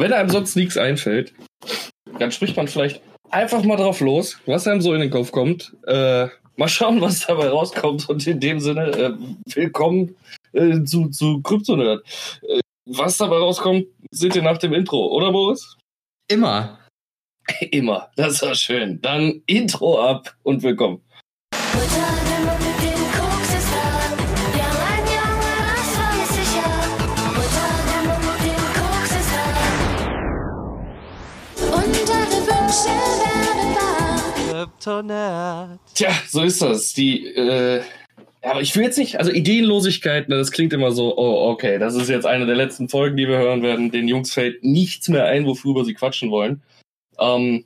wenn einem sonst nichts einfällt, dann spricht man vielleicht einfach mal drauf los, was einem so in den Kopf kommt. Äh, mal schauen, was dabei rauskommt. Und in dem Sinne, äh, willkommen äh, zu, zu Kryptonerd. Äh, was dabei rauskommt, seht ihr nach dem Intro, oder Boris? Immer. Immer. Das war schön. Dann Intro ab und willkommen. Tja, so ist das. Die, äh, aber ich will jetzt nicht, also Ideenlosigkeit, ne, das klingt immer so, oh, okay, das ist jetzt eine der letzten Folgen, die wir hören werden. Den Jungs fällt nichts mehr ein, worüber sie quatschen wollen. Ähm,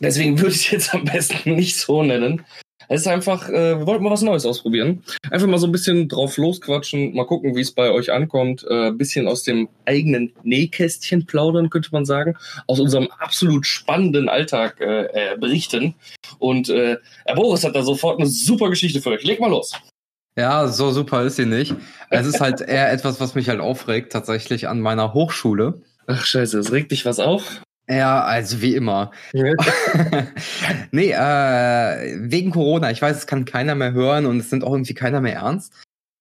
deswegen würde ich es jetzt am besten nicht so nennen. Es ist einfach, äh, wir wollten mal was Neues ausprobieren. Einfach mal so ein bisschen drauf losquatschen, mal gucken, wie es bei euch ankommt. Äh, bisschen aus dem eigenen Nähkästchen plaudern, könnte man sagen. Aus unserem absolut spannenden Alltag äh, äh, berichten. Und äh, Herr Boris hat da sofort eine super Geschichte für euch. Leg mal los. Ja, so super ist sie nicht. Es ist halt eher etwas, was mich halt aufregt, tatsächlich an meiner Hochschule. Ach scheiße, es regt dich was auf? Ja, also wie immer. Nee, äh, wegen Corona. Ich weiß, es kann keiner mehr hören und es sind auch irgendwie keiner mehr ernst.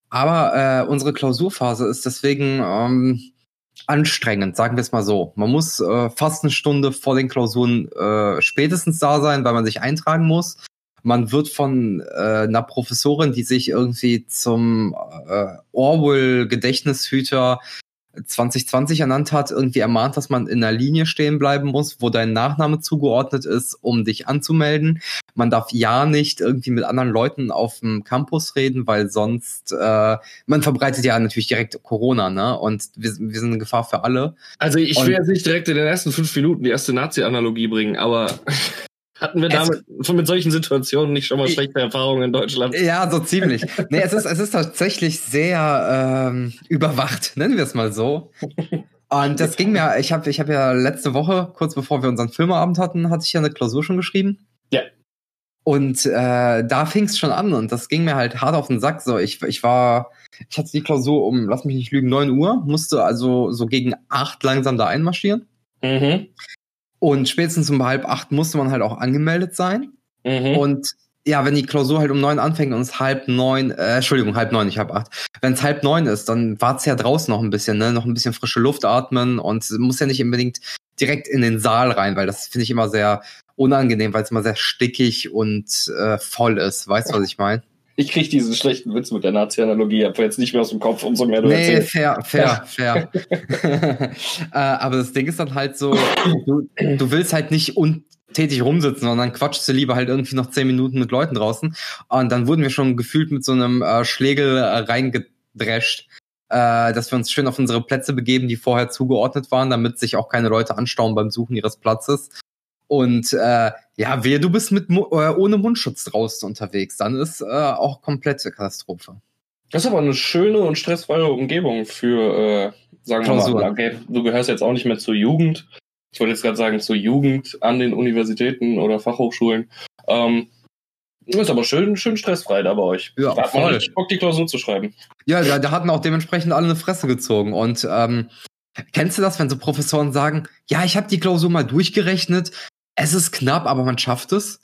Aber äh, unsere Klausurphase ist deswegen ähm, anstrengend, sagen wir es mal so. Man muss äh, fast eine Stunde vor den Klausuren äh, spätestens da sein, weil man sich eintragen muss. Man wird von äh, einer Professorin, die sich irgendwie zum äh, Orwell-Gedächtnishüter 2020 ernannt hat, irgendwie ermahnt, dass man in einer Linie stehen bleiben muss, wo dein Nachname zugeordnet ist, um dich anzumelden. Man darf ja nicht irgendwie mit anderen Leuten auf dem Campus reden, weil sonst äh, man verbreitet ja natürlich direkt Corona, ne? Und wir, wir sind eine Gefahr für alle. Also ich will jetzt nicht direkt in den ersten fünf Minuten die erste Nazi-Analogie bringen, aber hatten wir damit mit solchen Situationen nicht schon mal schlechte Erfahrungen in Deutschland? Ja, so ziemlich. nee, es ist, es ist tatsächlich sehr ähm, überwacht, nennen wir es mal so. Und das ging mir, ich habe ich hab ja letzte Woche, kurz bevor wir unseren Filmeabend hatten, hatte ich ja eine Klausur schon geschrieben. Ja. Und äh, da fing es schon an und das ging mir halt hart auf den Sack. So, ich, ich war, ich hatte die Klausur um, lass mich nicht lügen, neun Uhr, musste also so gegen acht langsam da einmarschieren. Mhm. Und spätestens um halb acht musste man halt auch angemeldet sein. Mhm. Und ja, wenn die Klausur halt um neun anfängt und es halb neun, äh, Entschuldigung, halb neun, ich hab acht. Wenn es halb neun ist, dann wart's ja draußen noch ein bisschen, ne? Noch ein bisschen frische Luft atmen und muss ja nicht unbedingt direkt in den Saal rein, weil das finde ich immer sehr unangenehm, weil es immer sehr stickig und äh, voll ist. Weißt du, was ich meine? Ich kriege diesen schlechten Witz mit der Nazi-Analogie einfach jetzt nicht mehr aus dem Kopf, umso mehr du nee, erzählst. fair, fair, fair. äh, aber das Ding ist dann halt so, du, du willst halt nicht untätig rumsitzen, sondern quatschst du lieber halt irgendwie noch zehn Minuten mit Leuten draußen. Und dann wurden wir schon gefühlt mit so einem äh, Schlegel äh, reingedrescht, äh, dass wir uns schön auf unsere Plätze begeben, die vorher zugeordnet waren, damit sich auch keine Leute anstauen beim Suchen ihres Platzes. Und äh, ja, wehe, du bist mit äh, ohne Mundschutz draußen unterwegs, dann ist äh, auch komplette Katastrophe. Das ist aber eine schöne und stressfreie Umgebung für, äh, sagen wir mal, okay, du gehörst jetzt auch nicht mehr zur Jugend. Ich wollte jetzt gerade sagen, zur Jugend an den Universitäten oder Fachhochschulen. Ähm, ist aber schön, schön stressfrei da bei euch. Ja, da hat man richtig Bock, die Klausur zu schreiben. Ja, da, da hatten auch dementsprechend alle eine Fresse gezogen. Und ähm, kennst du das, wenn so Professoren sagen, ja, ich habe die Klausur mal durchgerechnet, es ist knapp, aber man schafft es.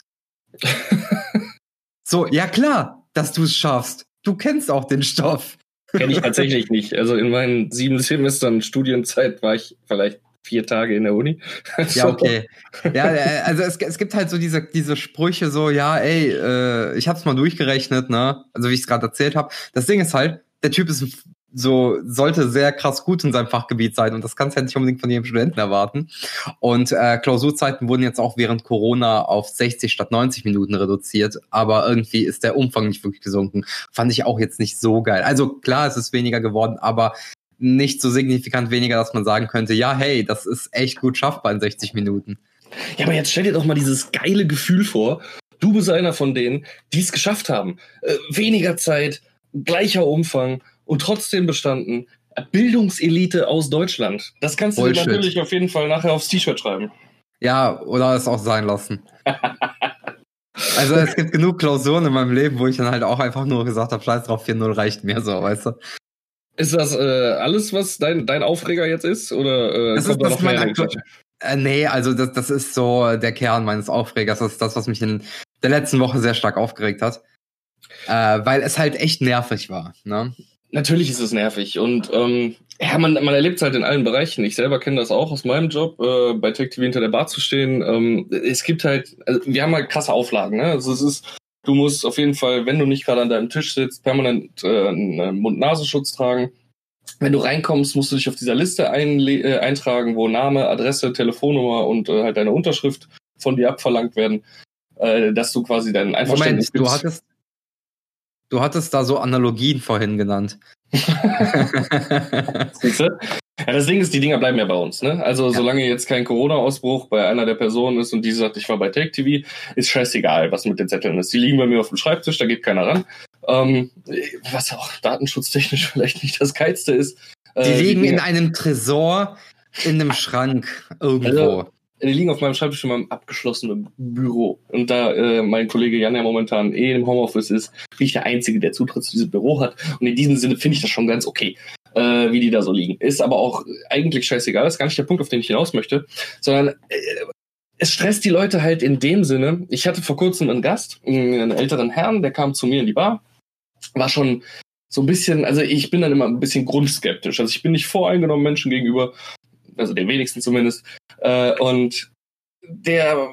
so, ja klar, dass du es schaffst. Du kennst auch den Stoff. Kenne ich tatsächlich nicht. Also in meinen sieben Semestern Studienzeit war ich vielleicht vier Tage in der Uni. ja, okay. Ja, also es, es gibt halt so diese, diese Sprüche so, ja, ey, äh, ich hab's mal durchgerechnet, ne? Also wie ich es gerade erzählt habe. Das Ding ist halt, der Typ ist so sollte sehr krass gut in seinem Fachgebiet sein und das kannst du ja nicht unbedingt von jedem Studenten erwarten. Und äh, Klausurzeiten wurden jetzt auch während Corona auf 60 statt 90 Minuten reduziert, aber irgendwie ist der Umfang nicht wirklich gesunken. Fand ich auch jetzt nicht so geil. Also klar, es ist weniger geworden, aber nicht so signifikant weniger, dass man sagen könnte, ja, hey, das ist echt gut schaffbar in 60 Minuten. Ja, aber jetzt stell dir doch mal dieses geile Gefühl vor. Du bist einer von denen, die es geschafft haben. Äh, weniger Zeit, gleicher Umfang und trotzdem bestanden. Bildungselite aus Deutschland. Das kannst du dir natürlich auf jeden Fall nachher aufs T-Shirt schreiben. Ja, oder es auch sein lassen. also es gibt genug Klausuren in meinem Leben, wo ich dann halt auch einfach nur gesagt habe, scheiß drauf, 4-0 reicht mir so, weißt du? Ist das äh, alles, was dein, dein Aufreger jetzt ist? Oder äh, das ist, da das mein aktuell, äh, Nee, also das, das ist so der Kern meines Aufregers. Das ist das, was mich in der letzten Woche sehr stark aufgeregt hat. Äh, weil es halt echt nervig war. Ne? Natürlich ist es nervig und ähm, ja, man, man erlebt es halt in allen Bereichen. Ich selber kenne das auch aus meinem Job, äh, bei Tech TV hinter der Bar zu stehen. Ähm, es gibt halt, also wir haben halt krasse Auflagen. Ne? Also es ist, du musst auf jeden Fall, wenn du nicht gerade an deinem Tisch sitzt, permanent äh, einen Mund-Nasenschutz tragen. Wenn du reinkommst, musst du dich auf dieser Liste äh, eintragen, wo Name, Adresse, Telefonnummer und äh, halt deine Unterschrift von dir abverlangt werden, äh, dass du quasi dein Einverständnis Moment, du hattest, du hattest da so Analogien vorhin genannt. Ja, das Ding ist, die Dinger bleiben ja bei uns. Ne? Also ja. solange jetzt kein Corona-Ausbruch bei einer der Personen ist und die sagt, ich war bei Take TV, ist scheißegal, was mit den Zetteln ist. Die liegen bei mir auf dem Schreibtisch, da geht keiner ran. Ähm, was auch datenschutztechnisch vielleicht nicht das Geilste ist. Die äh, liegen die in einem Tresor in einem Schrank irgendwo. Also, die liegen auf meinem Schreibtisch in meinem abgeschlossenen Büro. Und da äh, mein Kollege Jan ja momentan eh im Homeoffice ist, bin ich der Einzige, der Zutritt zu diesem Büro hat. Und in diesem Sinne finde ich das schon ganz okay äh, wie die da so liegen. Ist aber auch eigentlich scheißegal, das ist gar nicht der Punkt, auf den ich hinaus möchte, sondern äh, es stresst die Leute halt in dem Sinne. Ich hatte vor kurzem einen Gast, einen älteren Herrn, der kam zu mir in die Bar, war schon so ein bisschen, also ich bin dann immer ein bisschen grundskeptisch. Also ich bin nicht voreingenommen Menschen gegenüber, also den wenigsten zumindest. Äh, und der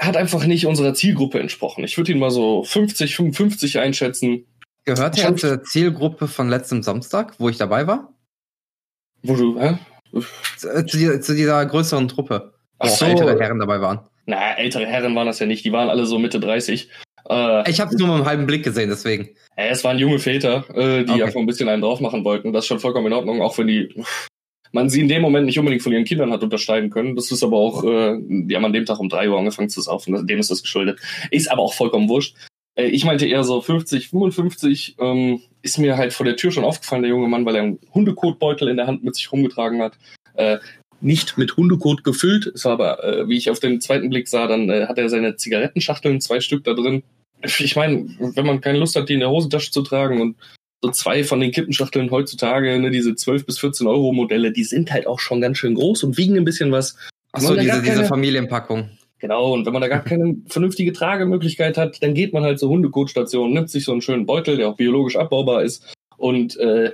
hat einfach nicht unserer Zielgruppe entsprochen. Ich würde ihn mal so 50, 55 einschätzen. Gehört er zur Zielgruppe von letztem Samstag, wo ich dabei war? Wo du, hä? Zu, äh, zu, zu dieser größeren Truppe, wo so. ältere Herren dabei waren. Na, ältere Herren waren das ja nicht, die waren alle so Mitte 30. Äh, ich habe es nur mit einem halben Blick gesehen, deswegen. Äh, es waren junge Väter, äh, die okay. einfach ein bisschen einen drauf machen wollten. Das ist schon vollkommen in Ordnung, auch wenn die man sie in dem Moment nicht unbedingt von ihren Kindern hat unterscheiden können. Das ist aber auch, äh, die haben an dem Tag um drei Uhr angefangen zu saufen. Dem ist das geschuldet. Ist aber auch vollkommen wurscht. Äh, ich meinte eher so 50, 55. Ähm, ist mir halt vor der Tür schon aufgefallen, der junge Mann, weil er einen Hundekotbeutel in der Hand mit sich rumgetragen hat. Äh, nicht mit Hundekot gefüllt, ist aber, äh, wie ich auf den zweiten Blick sah, dann äh, hat er seine Zigarettenschachteln, zwei Stück da drin. Ich meine, wenn man keine Lust hat, die in der Hosentasche zu tragen und so zwei von den Kippenschachteln heutzutage, ne, diese 12 bis 14 Euro Modelle, die sind halt auch schon ganz schön groß und wiegen ein bisschen was. Achso, diese, diese Familienpackung. Genau, und wenn man da gar keine vernünftige Tragemöglichkeit hat, dann geht man halt zur Hundekotstationen, nimmt sich so einen schönen Beutel, der auch biologisch abbaubar ist, und äh,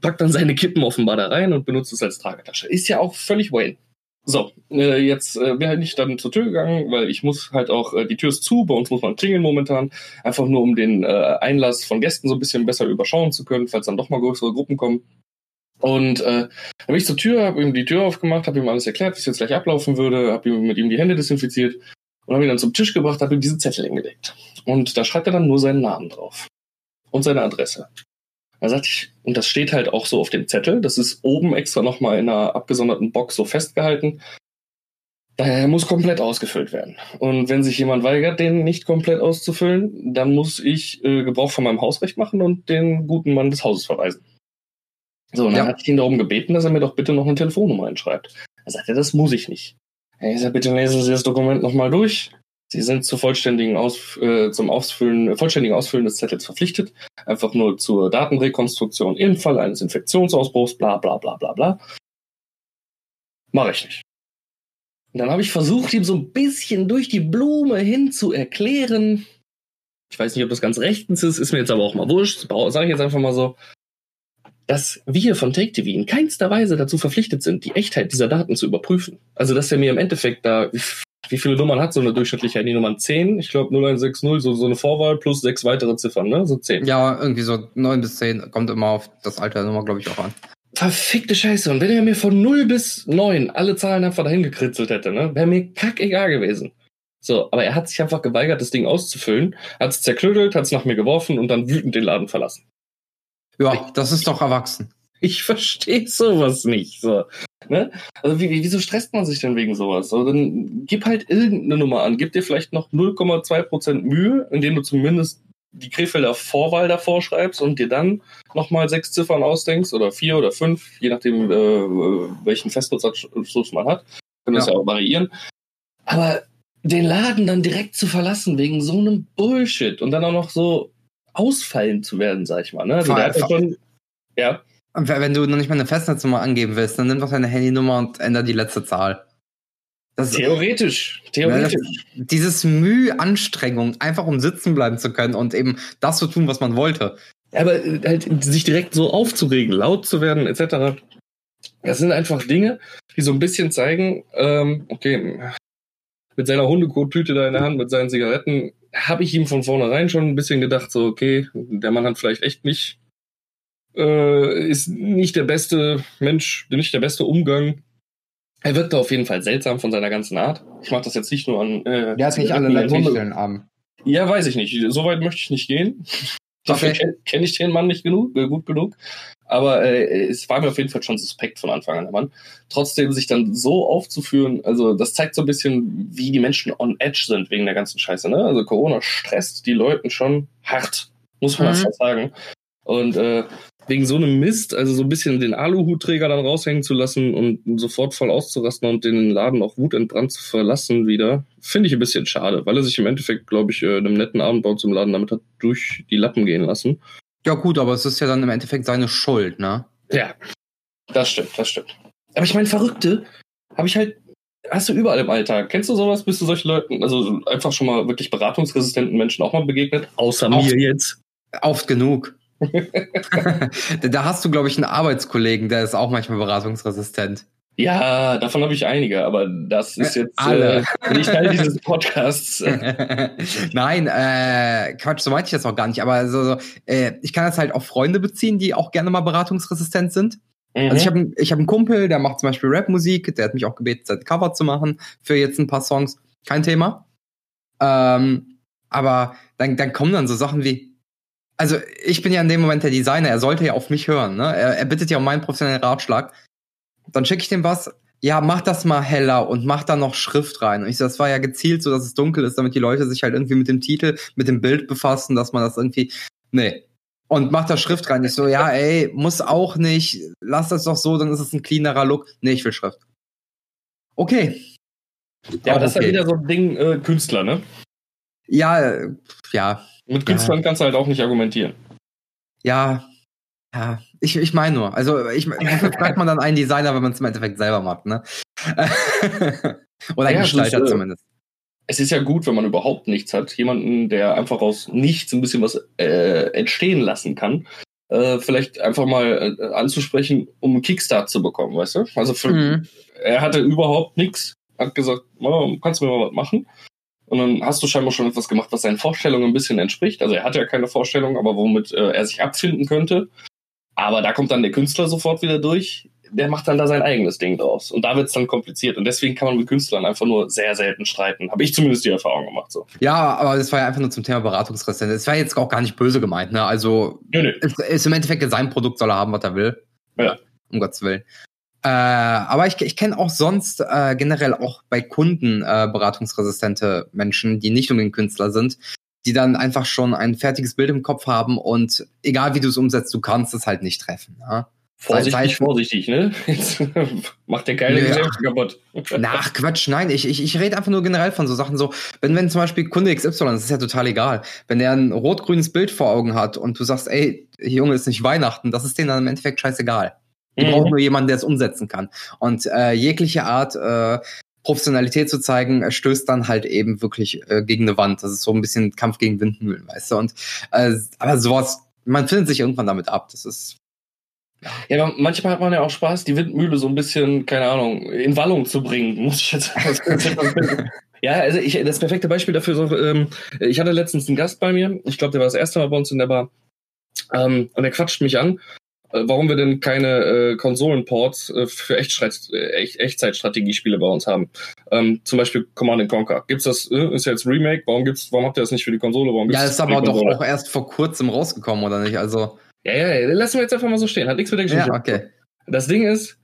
packt dann seine Kippen offenbar da rein und benutzt es als Tragetasche. Ist ja auch völlig Wayne. So, äh, jetzt äh, bin ich dann zur Tür gegangen, weil ich muss halt auch, äh, die Tür ist zu, bei uns muss man klingeln momentan, einfach nur um den äh, Einlass von Gästen so ein bisschen besser überschauen zu können, falls dann doch mal größere Gruppen kommen. Und äh, dann bin ich zur Tür, habe ihm die Tür aufgemacht, habe ihm alles erklärt, wie es jetzt gleich ablaufen würde, habe ihm mit ihm die Hände desinfiziert und habe ihn dann zum Tisch gebracht, habe ihm diesen Zettel hingelegt. Und da schreibt er dann nur seinen Namen drauf und seine Adresse. Da sagte ich, und das steht halt auch so auf dem Zettel, das ist oben extra nochmal in einer abgesonderten Box so festgehalten. Daher muss komplett ausgefüllt werden. Und wenn sich jemand weigert, den nicht komplett auszufüllen, dann muss ich äh, Gebrauch von meinem Hausrecht machen und den guten Mann des Hauses verweisen. So, und dann ja. hatte ich ihn darum gebeten, dass er mir doch bitte noch eine Telefonnummer einschreibt. Er sagte, das muss ich nicht. Er sagt, bitte lesen Sie das Dokument nochmal durch. Sie sind zu vollständigen Aus, äh, zum Ausfüllen, vollständigen Ausfüllen des Zettels verpflichtet. Einfach nur zur Datenrekonstruktion im Fall eines Infektionsausbruchs, bla bla bla bla bla. Mache ich nicht. Und dann habe ich versucht, ihm so ein bisschen durch die Blume hin zu erklären. Ich weiß nicht, ob das ganz rechtens ist, ist mir jetzt aber auch mal wurscht. Sage ich jetzt einfach mal so dass wir von Take TV in keinster Weise dazu verpflichtet sind, die Echtheit dieser Daten zu überprüfen. Also, dass er mir im Endeffekt da, wie viele Nummern hat so eine durchschnittliche Handynummer? 10? Ich glaube 0160, so, so eine Vorwahl plus sechs weitere Ziffern, ne? So 10. Ja, irgendwie so 9 bis 10. Kommt immer auf das Alter der Nummer, glaube ich, auch an. Verfickte Scheiße. Und wenn er mir von 0 bis 9 alle Zahlen einfach dahin gekritzelt hätte, ne, wäre mir kackegal gewesen. So, aber er hat sich einfach geweigert, das Ding auszufüllen, hat es zerklödelt, hat es nach mir geworfen und dann wütend den Laden verlassen. Ja, das ist doch erwachsen. Ich verstehe sowas nicht. So. Ne? Also wie, wieso stresst man sich denn wegen sowas? So, dann gib halt irgendeine Nummer an. Gib dir vielleicht noch 0,2% Mühe, indem du zumindest die Krefelder Vorwahl davor schreibst und dir dann nochmal sechs Ziffern ausdenkst oder vier oder fünf, je nachdem, äh, welchen Festnetzanschluss man hat. Können das ja. ja auch variieren. Aber den Laden dann direkt zu verlassen wegen so einem Bullshit und dann auch noch so ausfallen zu werden, sag ich mal. Ne? Also der hat ja schon, ja. Wenn du noch nicht mal eine Festnetznummer angeben willst, dann nimm doch deine Handynummer und ändere die letzte Zahl. Das theoretisch, theoretisch. Das, dieses Mühe, Anstrengung, einfach um sitzen bleiben zu können und eben das zu tun, was man wollte. Aber halt sich direkt so aufzuregen, laut zu werden, etc. Das sind einfach Dinge, die so ein bisschen zeigen, ähm, okay, mit seiner Hundekottüte da in der Hand, mit seinen Zigaretten, habe ich ihm von vornherein schon ein bisschen gedacht, so, okay, der Mann hat vielleicht echt nicht, äh, ist nicht der beste Mensch, nicht der beste Umgang. Er wirkte auf jeden Fall seltsam von seiner ganzen Art. Ich mache das jetzt nicht nur an. Äh, der hat nicht alle Leitungsstellen am. Ja, weiß ich nicht. So weit möchte ich nicht gehen. Dafür okay. kenne kenn ich den Mann nicht genug, äh, gut genug. Aber äh, es war mir auf jeden Fall schon suspekt von Anfang an, der Mann. Trotzdem sich dann so aufzuführen, also das zeigt so ein bisschen, wie die Menschen on edge sind wegen der ganzen Scheiße. Ne? Also Corona stresst die Leuten schon hart, muss man mhm. einfach sagen. Und äh, wegen so einem Mist, also so ein bisschen den Aluhutträger dann raushängen zu lassen und sofort voll auszurasten und den Laden auch wutentbrannt zu verlassen wieder, finde ich ein bisschen schade, weil er sich im Endeffekt, glaube ich, äh, einem netten Abendbau zum Laden damit hat durch die Lappen gehen lassen. Ja gut, aber es ist ja dann im Endeffekt seine Schuld, ne? Ja, das stimmt, das stimmt. Aber ich meine, Verrückte habe ich halt, hast du überall im Alltag. Kennst du sowas? Bist du solchen Leuten, also einfach schon mal wirklich beratungsresistenten Menschen auch mal begegnet? Außer oft, mir jetzt. Oft genug. da hast du, glaube ich, einen Arbeitskollegen, der ist auch manchmal beratungsresistent. Ja, davon habe ich einige, aber das ist jetzt Alle. Äh, nicht Teil dieses Podcasts. Nein, äh, Quatsch, so meinte ich das auch gar nicht. Aber so, so, äh, ich kann das halt auf Freunde beziehen, die auch gerne mal beratungsresistent sind. Mhm. Also ich habe ich hab einen Kumpel, der macht zum Beispiel Rapmusik, der hat mich auch gebeten, sein Cover zu machen für jetzt ein paar Songs. Kein Thema. Ähm, aber dann, dann kommen dann so Sachen wie, also ich bin ja in dem Moment der Designer, er sollte ja auf mich hören, ne? Er, er bittet ja um meinen professionellen Ratschlag dann schicke ich dem was, ja, mach das mal heller und mach da noch Schrift rein. Und ich so, das war ja gezielt so, dass es dunkel ist, damit die Leute sich halt irgendwie mit dem Titel, mit dem Bild befassen, dass man das irgendwie, nee. Und mach da Schrift rein. Ich so, ja, ey, muss auch nicht, lass das doch so, dann ist es ein cleanerer Look. Nee, ich will Schrift. Okay. Ja, aber das okay. ist ja wieder so ein Ding äh, Künstler, ne? Ja, ja. Mit Künstlern ja. kannst du halt auch nicht argumentieren. Ja, ja, ich, ich meine nur, also ich fragt man dann einen Designer, wenn man es im Endeffekt selber macht, ne? Oder ein ja, Gestalter ist, äh, zumindest. Es ist ja gut, wenn man überhaupt nichts hat. Jemanden, der einfach aus nichts ein bisschen was äh, entstehen lassen kann. Äh, vielleicht einfach mal äh, anzusprechen, um einen Kickstart zu bekommen, weißt du? Also für, mhm. er hatte überhaupt nichts, hat gesagt, oh, kannst du mir mal was machen? Und dann hast du scheinbar schon etwas gemacht, was seinen Vorstellungen ein bisschen entspricht. Also er hatte ja keine Vorstellung, aber womit äh, er sich abfinden könnte. Aber da kommt dann der Künstler sofort wieder durch. Der macht dann da sein eigenes Ding draus. Und da wird es dann kompliziert. Und deswegen kann man mit Künstlern einfach nur sehr selten streiten. Habe ich zumindest die Erfahrung gemacht. So. Ja, aber das war ja einfach nur zum Thema Beratungsresistenz. Es war jetzt auch gar nicht böse gemeint. Ne? Also nee, nee. Ist, ist im Endeffekt sein Produkt, soll er haben, was er will. Ja. Um Gottes Willen. Äh, aber ich, ich kenne auch sonst äh, generell auch bei Kunden äh, beratungsresistente Menschen, die nicht unbedingt Künstler sind, die dann einfach schon ein fertiges Bild im Kopf haben und egal wie du es umsetzt, du kannst es halt nicht treffen. Ja? Vorsichtig, sei, vorsichtig, ne? Jetzt macht der keine ja. kaputt. Nach Quatsch, nein, ich, ich, ich rede einfach nur generell von so Sachen so, wenn, wenn zum Beispiel Kunde XY, das ist ja total egal, wenn der ein rot-grünes Bild vor Augen hat und du sagst, ey, Junge, ist nicht Weihnachten, das ist denen dann im Endeffekt scheißegal. Die mhm. brauchen nur jemanden, der es umsetzen kann. Und äh, jegliche Art äh, Professionalität zu zeigen, stößt dann halt eben wirklich äh, gegen eine Wand. Das ist so ein bisschen Kampf gegen Windmühlen, weißt du? Und äh, aber sowas, man findet sich irgendwann damit ab. Das ist ja, aber manchmal hat man ja auch Spaß, die Windmühle so ein bisschen, keine Ahnung, in Wallung zu bringen, muss ich jetzt Ja, also ich, das perfekte Beispiel dafür, so, ähm, ich hatte letztens einen Gast bei mir, ich glaube, der war das erste Mal bei uns in der Bar, ähm, und er quatscht mich an äh, warum wir denn keine äh, Konsolenports äh, für Echtstreit, äh, Echt, Echtzeitstrategiespiele bei uns haben. Ähm, zum Beispiel Command Conquer. Gibt's das, äh, ist ja jetzt Remake, warum gibt's, warum habt ihr das nicht für die Konsole? Warum gibt's ja, ist aber doch auch erst vor kurzem rausgekommen, oder nicht? Also. Ja, ja, lassen wir jetzt einfach mal so stehen. Hat nichts mit der Geschichte. Ja, okay. Das Ding ist,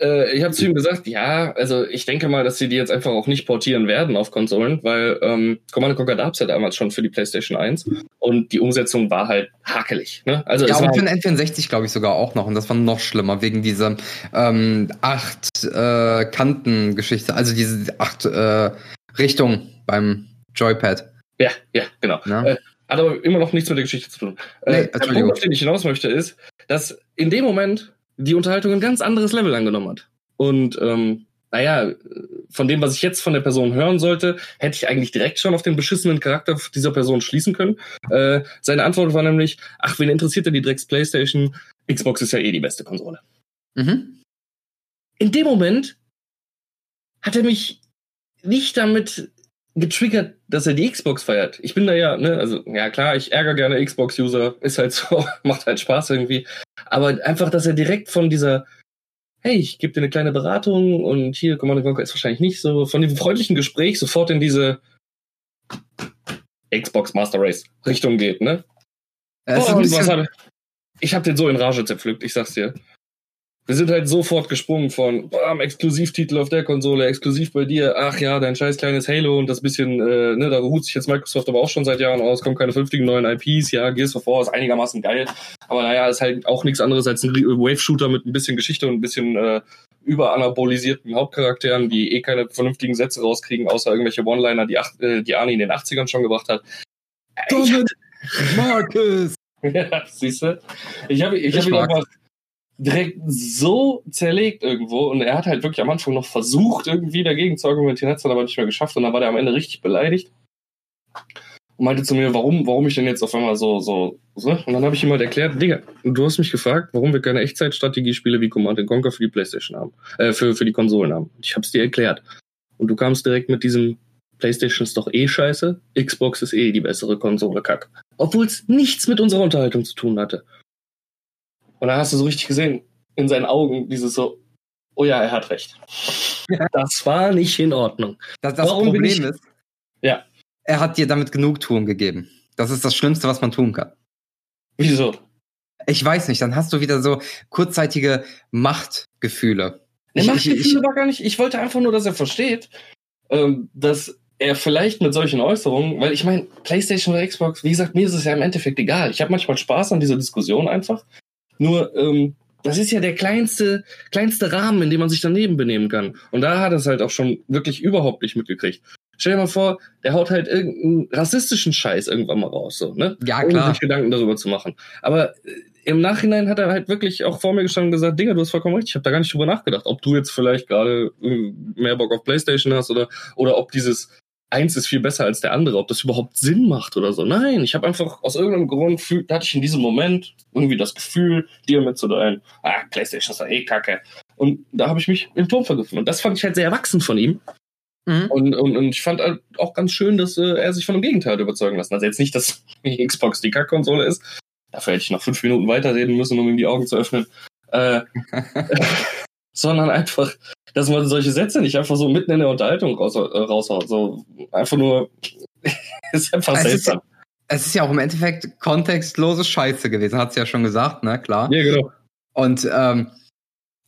äh, ich habe zu ihm gesagt, ja, also ich denke mal, dass sie die jetzt einfach auch nicht portieren werden auf Konsolen, weil ähm, Command Conquer gab es ja damals schon für die PlayStation 1 und die Umsetzung war halt hakelig. Ne? Also ja, und für den N64 glaube ich sogar auch noch und das war noch schlimmer wegen dieser ähm, acht äh, Kanten-Geschichte, also diese acht äh, Richtungen beim Joypad. Ja, ja, genau. Äh, hat aber immer noch nichts mit der Geschichte zu tun. Äh, nee, der Punkt, auf den ich hinaus möchte, ist, dass in dem Moment die Unterhaltung ein ganz anderes Level angenommen hat. Und ähm, naja, von dem, was ich jetzt von der Person hören sollte, hätte ich eigentlich direkt schon auf den beschissenen Charakter dieser Person schließen können. Äh, seine Antwort war nämlich, ach, wen interessiert denn die Drecks Playstation? Xbox ist ja eh die beste Konsole. Mhm. In dem Moment hat er mich nicht damit getriggert, dass er die Xbox feiert. Ich bin da ja, ne, also ja klar, ich ärgere gerne Xbox-User, ist halt so, macht halt Spaß irgendwie. Aber einfach, dass er direkt von dieser hey, ich gebe dir eine kleine Beratung und hier Command Conquer ist wahrscheinlich nicht so, von dem freundlichen Gespräch sofort in diese Xbox Master Race Richtung geht, ne? Oh, ich habe den so in Rage zerpflückt, ich sag's dir. Wir sind halt sofort gesprungen von bam, Exklusivtitel auf der Konsole, exklusiv bei dir, ach ja, dein scheiß kleines Halo und das bisschen, äh, ne, da ruht sich jetzt Microsoft aber auch schon seit Jahren aus, kommen keine vernünftigen neuen IPs, ja, Gears of War ist einigermaßen geil, aber naja, ist halt auch nichts anderes als ein Wave-Shooter mit ein bisschen Geschichte und ein bisschen äh, überanabolisierten Hauptcharakteren, die eh keine vernünftigen Sätze rauskriegen, außer irgendwelche One-Liner, die, acht, äh, die Arnie in den 80ern schon gebracht hat. Donald Marcus! ja, siehst du? Ich habe ich, ich hab ihn einfach direkt so zerlegt irgendwo und er hat halt wirklich am Anfang noch versucht, irgendwie dagegen zu argumentieren, hat es dann aber nicht mehr geschafft und dann war der am Ende richtig beleidigt und meinte zu mir, warum, warum ich denn jetzt auf einmal so, so, so. Und dann habe ich ihm halt erklärt, Digga, du hast mich gefragt, warum wir keine Echtzeitstrategiespiele wie Command Conquer für die Playstation haben, äh, für, für die Konsolen haben. Ich habe es dir erklärt. Und du kamst direkt mit diesem Playstation ist doch eh scheiße, Xbox ist eh die bessere Konsole, kack. Obwohl es nichts mit unserer Unterhaltung zu tun hatte. Und da hast du so richtig gesehen, in seinen Augen, dieses so, oh ja, er hat recht. Das war nicht in Ordnung. Das, das Problem ist, ja. er hat dir damit Genugtuung gegeben. Das ist das Schlimmste, was man tun kann. Wieso? Ich weiß nicht, dann hast du wieder so kurzzeitige Machtgefühle. Nee, Machtgefühle war gar nicht, ich wollte einfach nur, dass er versteht, ähm, dass er vielleicht mit solchen Äußerungen, weil ich meine, PlayStation oder Xbox, wie gesagt, mir ist es ja im Endeffekt egal. Ich habe manchmal Spaß an dieser Diskussion einfach. Nur, ähm, das ist ja der kleinste, kleinste Rahmen, in dem man sich daneben benehmen kann. Und da hat er es halt auch schon wirklich überhaupt nicht mitgekriegt. Stell dir mal vor, der haut halt irgendeinen rassistischen Scheiß irgendwann mal raus, so, ne? Ja, klar. Ohne sich Gedanken darüber zu machen. Aber äh, im Nachhinein hat er halt wirklich auch vor mir gestanden und gesagt, Digga, du hast vollkommen recht, ich habe da gar nicht drüber nachgedacht, ob du jetzt vielleicht gerade äh, mehr Bock auf Playstation hast oder, oder ob dieses eins ist viel besser als der andere, ob das überhaupt Sinn macht oder so. Nein, ich habe einfach aus irgendeinem Grund, da hatte ich in diesem Moment irgendwie das Gefühl, dir mitzuteilen, ah, Playstation ist doch eh kacke. Und da habe ich mich im Turm vergriffen. Und das fand ich halt sehr erwachsen von ihm. Mhm. Und, und, und ich fand halt auch ganz schön, dass äh, er sich von dem Gegenteil überzeugen lassen. Also jetzt nicht, dass die Xbox die Kackkonsole ist. Dafür hätte ich noch fünf Minuten weiterreden müssen, um ihm die Augen zu öffnen. Äh, sondern einfach, dass man solche Sätze nicht einfach so mitten in der Unterhaltung raus, äh, raushaut. So einfach nur, ist einfach es seltsam. Ist, es ist ja auch im Endeffekt kontextlose Scheiße gewesen, hat es ja schon gesagt, ne, klar. Ja, genau. Und ähm,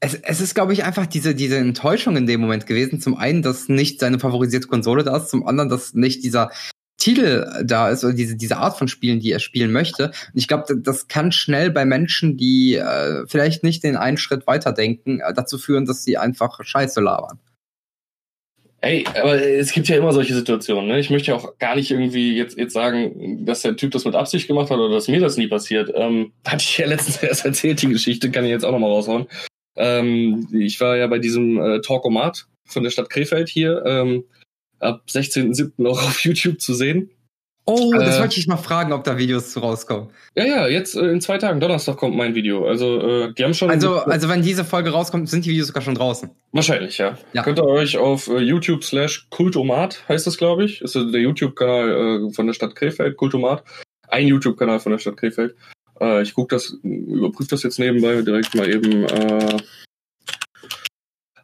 es, es ist, glaube ich, einfach diese, diese Enttäuschung in dem Moment gewesen. Zum einen, dass nicht seine favorisierte Konsole da ist, zum anderen, dass nicht dieser Titel da ist oder diese, diese Art von Spielen, die er spielen möchte. Und ich glaube, das kann schnell bei Menschen, die äh, vielleicht nicht den einen Schritt weiterdenken, äh, dazu führen, dass sie einfach Scheiße labern. Ey, aber es gibt ja immer solche Situationen. Ne? Ich möchte ja auch gar nicht irgendwie jetzt, jetzt sagen, dass der Typ das mit Absicht gemacht hat oder dass mir das nie passiert. Ähm, hatte ich ja letztens erst erzählt, die Geschichte, kann ich jetzt auch nochmal raushauen. Ähm, ich war ja bei diesem äh, Talkomat von der Stadt Krefeld hier. Ähm, ab 16.07. auch auf YouTube zu sehen. Oh, das äh, wollte ich mal fragen, ob da Videos zu rauskommen. Ja, ja, jetzt äh, in zwei Tagen, Donnerstag kommt mein Video. Also, äh, die haben schon. Also, also, wenn diese Folge rauskommt, sind die Videos sogar schon draußen. Wahrscheinlich, ja. ja. Könnt ihr euch auf äh, YouTube slash Kultomat, heißt das, glaube ich. Ist der YouTube-Kanal äh, von der Stadt Krefeld, Kultomat. Ein YouTube-Kanal von der Stadt Krefeld. Ich gucke das, überprüfe das jetzt nebenbei direkt mal eben.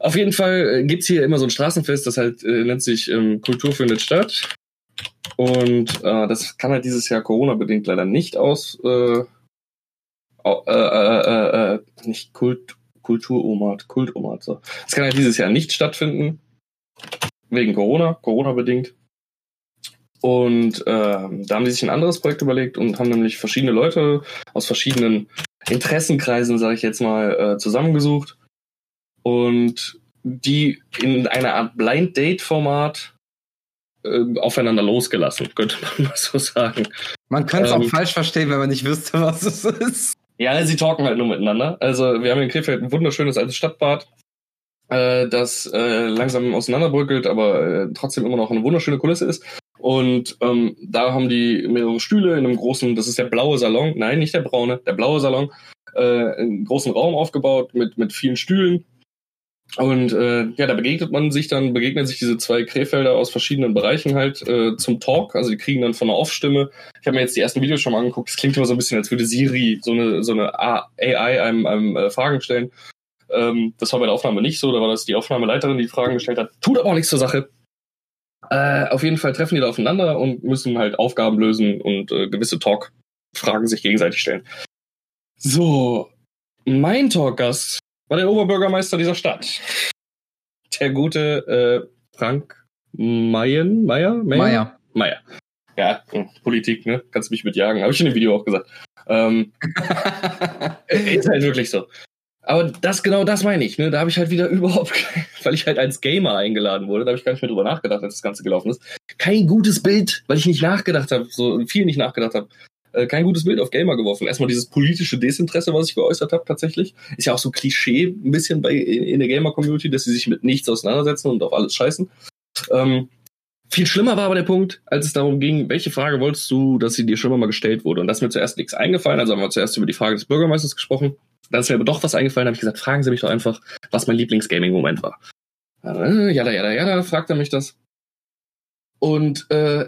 Äh, auf jeden Fall äh, gibt's hier immer so ein Straßenfest, das halt äh, nennt sich ähm, Kultur findet statt. Und äh, das kann halt dieses Jahr Corona-bedingt leider nicht aus. Äh, äh, äh, äh, nicht Kult, Kulturomat, Kultomat. So. Das kann halt dieses Jahr nicht stattfinden. Wegen Corona, Corona-bedingt. Und ähm, da haben die sich ein anderes Projekt überlegt und haben nämlich verschiedene Leute aus verschiedenen Interessenkreisen, sage ich jetzt mal, äh, zusammengesucht und die in einer Art Blind Date Format äh, aufeinander losgelassen, könnte man mal so sagen. Man könnte es ähm, auch falsch verstehen, wenn man nicht wüsste, was es ist. Ja, sie talken halt nur miteinander. Also wir haben in Krefeld ein wunderschönes altes Stadtbad, äh, das äh, langsam auseinanderbröckelt, aber äh, trotzdem immer noch eine wunderschöne Kulisse ist. Und ähm, da haben die mehrere Stühle in einem großen, das ist der blaue Salon, nein, nicht der braune, der blaue Salon, äh, einen großen Raum aufgebaut mit, mit vielen Stühlen. Und äh, ja, da begegnet man sich dann, begegnen sich diese zwei Krefelder aus verschiedenen Bereichen halt äh, zum Talk. Also die kriegen dann von einer Off-Stimme. Ich habe mir jetzt die ersten Videos schon mal angeguckt. Es klingt immer so ein bisschen, als würde Siri so eine, so eine AI einem, einem äh, Fragen stellen. Ähm, das war bei der Aufnahme nicht so. Da war das die Aufnahmeleiterin, die Fragen gestellt hat. Tut aber auch nichts zur Sache. Äh, auf jeden Fall treffen die da aufeinander und müssen halt Aufgaben lösen und äh, gewisse Talk-Fragen sich gegenseitig stellen. So, mein Talkgast war der Oberbürgermeister dieser Stadt. Der gute äh, Frank Mayen, Meyer? Meyer. Meyer. Ja, hm, Politik, ne? Kannst du mich mitjagen. Habe ich in dem Video auch gesagt. Ähm, ist halt wirklich so. Aber das genau das meine ich, ne? Da habe ich halt wieder überhaupt, weil ich halt als Gamer eingeladen wurde, da habe ich gar nicht mehr drüber nachgedacht, als das Ganze gelaufen ist. Kein gutes Bild, weil ich nicht nachgedacht habe, so viel nicht nachgedacht habe äh, kein gutes Bild auf Gamer geworfen. Erstmal dieses politische Desinteresse, was ich geäußert habe, tatsächlich. Ist ja auch so Klischee ein bisschen bei, in, in der Gamer-Community, dass sie sich mit nichts auseinandersetzen und auf alles scheißen. Ähm, viel schlimmer war aber der Punkt, als es darum ging, welche Frage wolltest du, dass sie dir schon mal gestellt wurde. Und da ist mir zuerst nichts eingefallen. Also haben wir zuerst über die Frage des Bürgermeisters gesprochen. Dann ist mir aber doch was eingefallen, habe ich gesagt, fragen Sie mich doch einfach, was mein Lieblingsgaming-Moment war. Äh, jada, jada, jada, fragt er mich das. Und äh,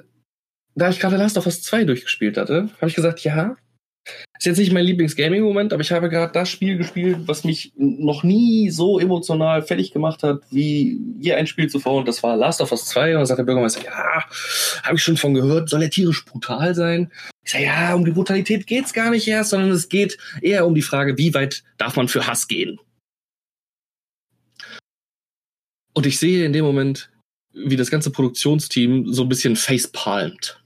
da ich gerade Last of Us 2 durchgespielt hatte, habe ich gesagt, ja, ist jetzt nicht mein Lieblings-Gaming-Moment, aber ich habe gerade das Spiel gespielt, was mich noch nie so emotional fertig gemacht hat, wie je ein Spiel zuvor. Und das war Last of Us 2. Und dann sagt der Bürgermeister, ja, habe ich schon von gehört, soll er tierisch brutal sein? Ich sage, ja, um die Brutalität geht's gar nicht erst, sondern es geht eher um die Frage, wie weit darf man für Hass gehen? Und ich sehe in dem Moment, wie das ganze Produktionsteam so ein bisschen facepalmt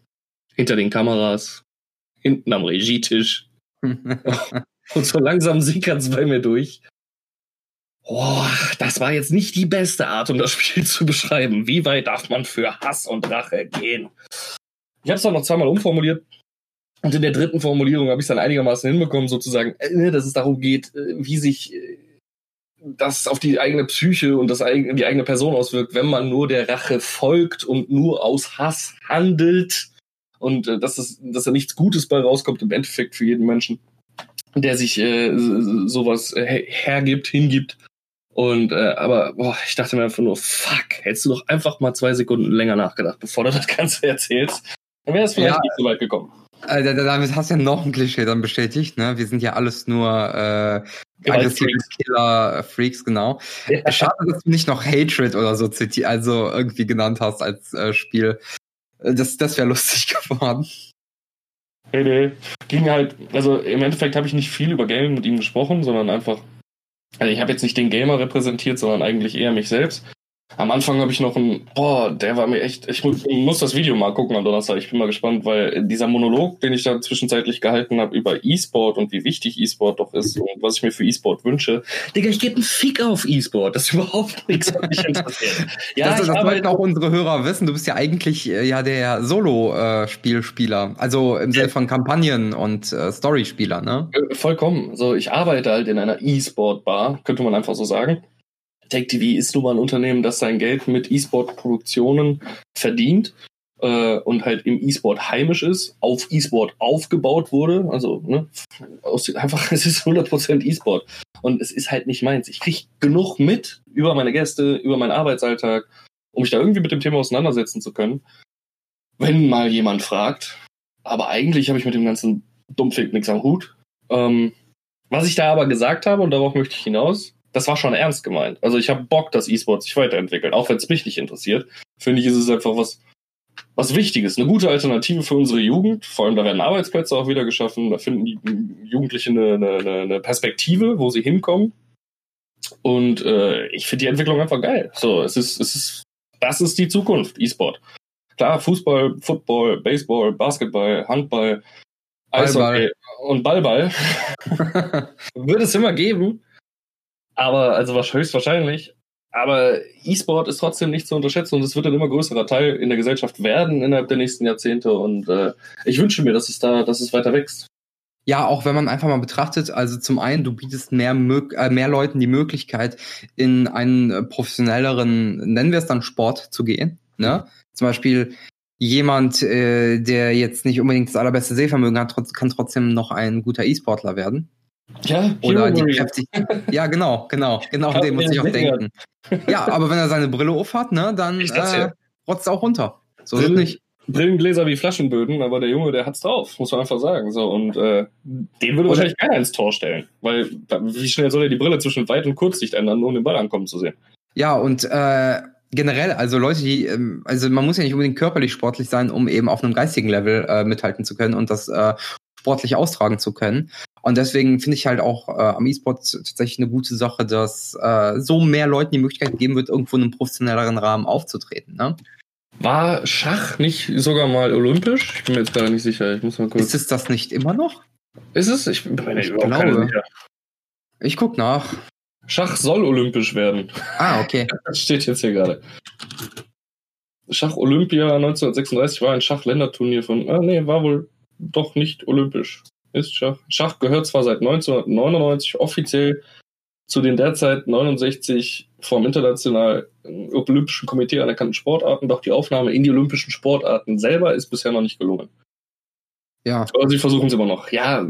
hinter den Kameras, hinten am Regietisch. und so langsam sickert es bei mir durch. Boah, das war jetzt nicht die beste Art, um das Spiel zu beschreiben. Wie weit darf man für Hass und Rache gehen? Ich habe es auch noch zweimal umformuliert. Und in der dritten Formulierung habe ich es dann einigermaßen hinbekommen, sozusagen, äh, dass es darum geht, äh, wie sich äh, das auf die eigene Psyche und das die eigene Person auswirkt, wenn man nur der Rache folgt und nur aus Hass handelt und äh, dass, es, dass da nichts Gutes bei rauskommt im Endeffekt für jeden Menschen, der sich äh, sowas äh, hergibt, hingibt. Und äh, aber boah, ich dachte mir einfach nur, fuck, hättest du doch einfach mal zwei Sekunden länger nachgedacht, bevor du das Ganze erzählst. Dann wäre es vielleicht ja, nicht so weit gekommen. Äh, damit hast du ja noch ein Klischee dann bestätigt, ne? Wir sind ja alles nur äh, aggressive Killer-Freaks, genau. Ja. Schade, dass du nicht noch Hatred oder so also irgendwie genannt hast als äh, Spiel. Äh, das, das wäre lustig geworden. Nee, nee. Ging halt, also im Endeffekt habe ich nicht viel über Gaming mit ihm gesprochen, sondern einfach, also ich habe jetzt nicht den Gamer repräsentiert, sondern eigentlich eher mich selbst. Am Anfang habe ich noch ein, boah, der war mir echt, ich muss, das Video mal gucken am Donnerstag, ich bin mal gespannt, weil dieser Monolog, den ich da zwischenzeitlich gehalten habe über E-Sport und wie wichtig E-Sport doch ist und was ich mir für E-Sport wünsche, Digga, ich gebe einen Fick auf E-Sport, das ist überhaupt nichts, was mich interessiert. ja, das, das wollten auch unsere Hörer wissen, du bist ja eigentlich äh, ja der Solo-Spielspieler, also im Sinne von Kampagnen und äh, Story-Spieler, ne? Äh, vollkommen, so ich arbeite halt in einer E-Sport-Bar, könnte man einfach so sagen. Tech TV ist nun mal ein Unternehmen, das sein Geld mit E-Sport-Produktionen verdient äh, und halt im E-Sport heimisch ist, auf E-Sport aufgebaut wurde. Also ne, aus, einfach, es ist 100% E-Sport. Und es ist halt nicht meins. Ich kriege genug mit über meine Gäste, über meinen Arbeitsalltag, um mich da irgendwie mit dem Thema auseinandersetzen zu können. Wenn mal jemand fragt. Aber eigentlich habe ich mit dem ganzen Dummfick nichts am Hut. Ähm, was ich da aber gesagt habe, und darauf möchte ich hinaus, das war schon ernst gemeint. Also ich habe Bock, dass E-Sport sich weiterentwickelt, auch wenn es mich nicht interessiert. Finde ich, ist es einfach was, was Wichtiges, eine gute Alternative für unsere Jugend. Vor allem, da werden Arbeitsplätze auch wieder geschaffen, da finden die Jugendlichen eine, eine, eine Perspektive, wo sie hinkommen. Und äh, ich finde die Entwicklung einfach geil. So, es ist, es ist, das ist die Zukunft, E-Sport. Klar, Fußball, Football, Baseball, Basketball, Handball, Eishockey und Ballball wird es immer geben. Aber, also höchstwahrscheinlich. Aber E-Sport ist trotzdem nicht zu unterschätzen und es wird ein immer größerer Teil in der Gesellschaft werden innerhalb der nächsten Jahrzehnte. Und äh, ich wünsche mir, dass es da, dass es weiter wächst. Ja, auch wenn man einfach mal betrachtet, also zum einen, du bietest mehr, äh, mehr Leuten die Möglichkeit, in einen äh, professionelleren, nennen wir es dann Sport zu gehen. Ne? Zum Beispiel jemand, äh, der jetzt nicht unbedingt das allerbeste Sehvermögen hat, trotz, kann trotzdem noch ein guter E-Sportler werden. Ja, Oder die kräftig. Ja, genau, genau, genau, den muss ich auch denken. Ja, aber wenn er seine Brille aufhat, ne, dann äh, rotzt er auch runter. So ist nicht. Brillengläser wie Flaschenböden, aber der Junge, der hat's drauf, muss man einfach sagen. So, und äh, den würde wahrscheinlich keiner ins Tor stellen. Weil wie schnell soll er die Brille zwischen Weit- und Kurzlicht ändern, nur um den Ball ankommen zu sehen? Ja, und äh, generell, also Leute, die, ähm, also man muss ja nicht unbedingt körperlich sportlich sein, um eben auf einem geistigen Level äh, mithalten zu können und das äh, sportlich austragen zu können. Und deswegen finde ich halt auch äh, am E-Sport tatsächlich eine gute Sache, dass äh, so mehr Leuten die Möglichkeit geben wird, irgendwo in einem professionelleren Rahmen aufzutreten. Ne? War Schach nicht sogar mal olympisch? Ich bin mir jetzt gerade nicht sicher. Ich muss mal kurz. Ist es das nicht immer noch? Ist es? Ich bin mir ich überhaupt glaube. sicher. Ich guck nach. Schach soll olympisch werden. Ah, okay. Das steht jetzt hier gerade. Schach Olympia 1936 war ein Schachländerturnier von. Ah, nee, war wohl doch nicht olympisch. Ist Schach. Schach gehört zwar seit 1999 offiziell zu den derzeit 69 vom Internationalen Olympischen Komitee anerkannten Sportarten, doch die Aufnahme in die olympischen Sportarten selber ist bisher noch nicht gelungen. Ja. Aber sie versuchen es immer noch. Ja,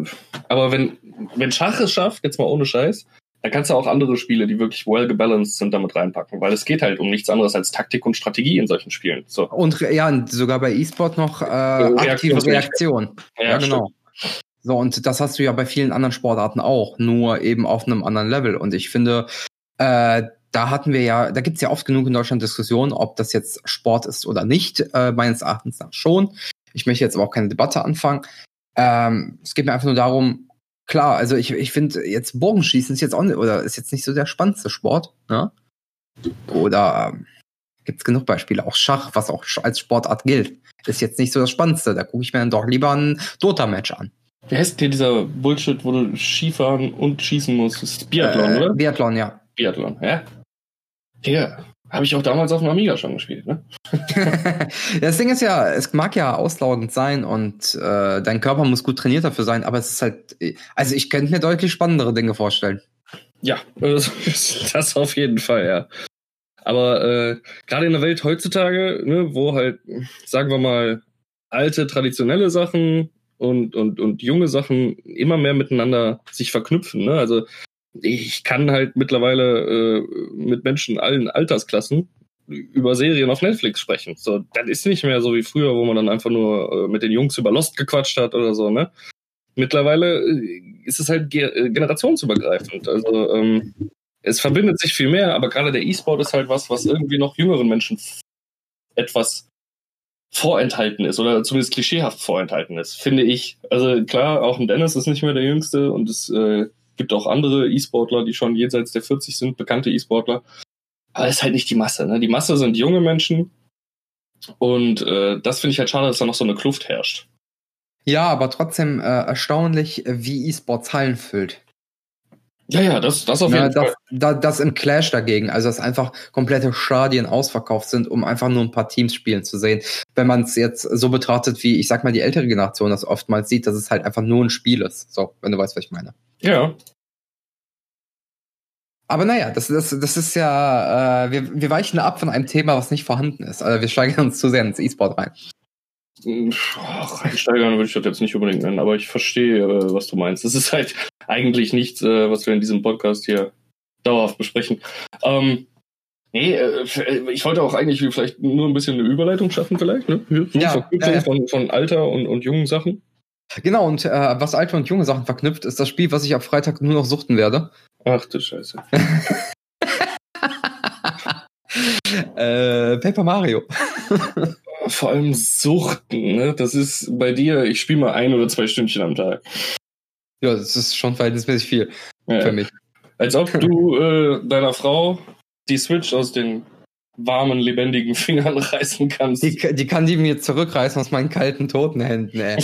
aber wenn, wenn Schach es schafft, jetzt mal ohne Scheiß, dann kannst du auch andere Spiele, die wirklich well gebalanced sind, damit reinpacken, weil es geht halt um nichts anderes als Taktik und Strategie in solchen Spielen. So. Und ja, sogar bei E-Sport noch äh, aktive Reaktion. Ja, ja genau. Stimmt. So, und das hast du ja bei vielen anderen Sportarten auch, nur eben auf einem anderen Level. Und ich finde, äh, da hatten wir ja, da gibt's ja oft genug in Deutschland Diskussionen, ob das jetzt Sport ist oder nicht. Äh, meines Erachtens nach schon. Ich möchte jetzt aber auch keine Debatte anfangen. Ähm, es geht mir einfach nur darum, klar, also ich, ich finde jetzt Bogenschießen ist jetzt auch nicht, oder ist jetzt nicht so der spannendste Sport, ne? Oder ähm, gibt's genug Beispiele, auch Schach, was auch als Sportart gilt, ist jetzt nicht so das Spannendste. Da gucke ich mir dann doch lieber ein Dota-Match an. Wie heißt denn dieser Bullshit, wo du Skifahren und schießen musst? Das ist Biathlon, äh, oder? Biathlon, ja. Biathlon, ja. Ja, habe ich auch damals auf dem Amiga schon gespielt, ne? das Ding ist ja, es mag ja auslaugend sein und äh, dein Körper muss gut trainiert dafür sein, aber es ist halt, also ich könnte mir deutlich spannendere Dinge vorstellen. Ja, das auf jeden Fall, ja. Aber äh, gerade in der Welt heutzutage, ne, wo halt, sagen wir mal, alte traditionelle Sachen und, und, und junge Sachen immer mehr miteinander sich verknüpfen. Ne? Also ich kann halt mittlerweile äh, mit Menschen allen Altersklassen über Serien auf Netflix sprechen. So, das ist nicht mehr so wie früher, wo man dann einfach nur äh, mit den Jungs über Lost gequatscht hat oder so, ne? Mittlerweile äh, ist es halt ge äh, generationsübergreifend. Also ähm, es verbindet sich viel mehr, aber gerade der E-Sport ist halt was, was irgendwie noch jüngeren Menschen etwas vorenthalten ist oder zumindest klischeehaft vorenthalten ist, finde ich. Also klar, auch ein Dennis ist nicht mehr der Jüngste und es äh, gibt auch andere E-Sportler, die schon jenseits der 40 sind, bekannte E-Sportler. Aber es ist halt nicht die Masse. Ne? Die Masse sind junge Menschen und äh, das finde ich halt schade, dass da noch so eine Kluft herrscht. Ja, aber trotzdem äh, erstaunlich, wie E-Sports Hallen füllt. Ja, ja, das, das auf jeden ja, Fall. Das, das im Clash dagegen, also dass einfach komplette Stadien ausverkauft sind, um einfach nur ein paar Teams spielen zu sehen. Wenn man es jetzt so betrachtet, wie ich sag mal die ältere Generation das oftmals sieht, dass es halt einfach nur ein Spiel ist. So, wenn du weißt, was ich meine. Ja. Aber naja, das, das, das ist ja, äh, wir, wir weichen ab von einem Thema, was nicht vorhanden ist. Also wir steigen uns zu sehr ins E-Sport rein. Ach, reinsteigern würde ich das jetzt nicht unbedingt nennen, aber ich verstehe, äh, was du meinst. Es ist halt eigentlich nichts, äh, was wir in diesem Podcast hier dauerhaft besprechen. Ähm, nee, äh, ich wollte auch eigentlich vielleicht nur ein bisschen eine Überleitung schaffen, vielleicht, ne? Ja, Verknüpfung ja. Von, von Alter und, und jungen Sachen. Genau, und äh, was alte und junge Sachen verknüpft, ist das Spiel, was ich am Freitag nur noch suchten werde. Ach du Scheiße. äh, Paper Mario. Vor allem Suchten, ne? Das ist bei dir, ich spiele mal ein oder zwei Stündchen am Tag. Ja, das ist schon verhältnismäßig viel ja. für mich. Als ob du äh, deiner Frau die Switch aus den warmen, lebendigen Fingern reißen kannst. Die, die kann die mir zurückreißen aus meinen kalten, toten Händen, ey.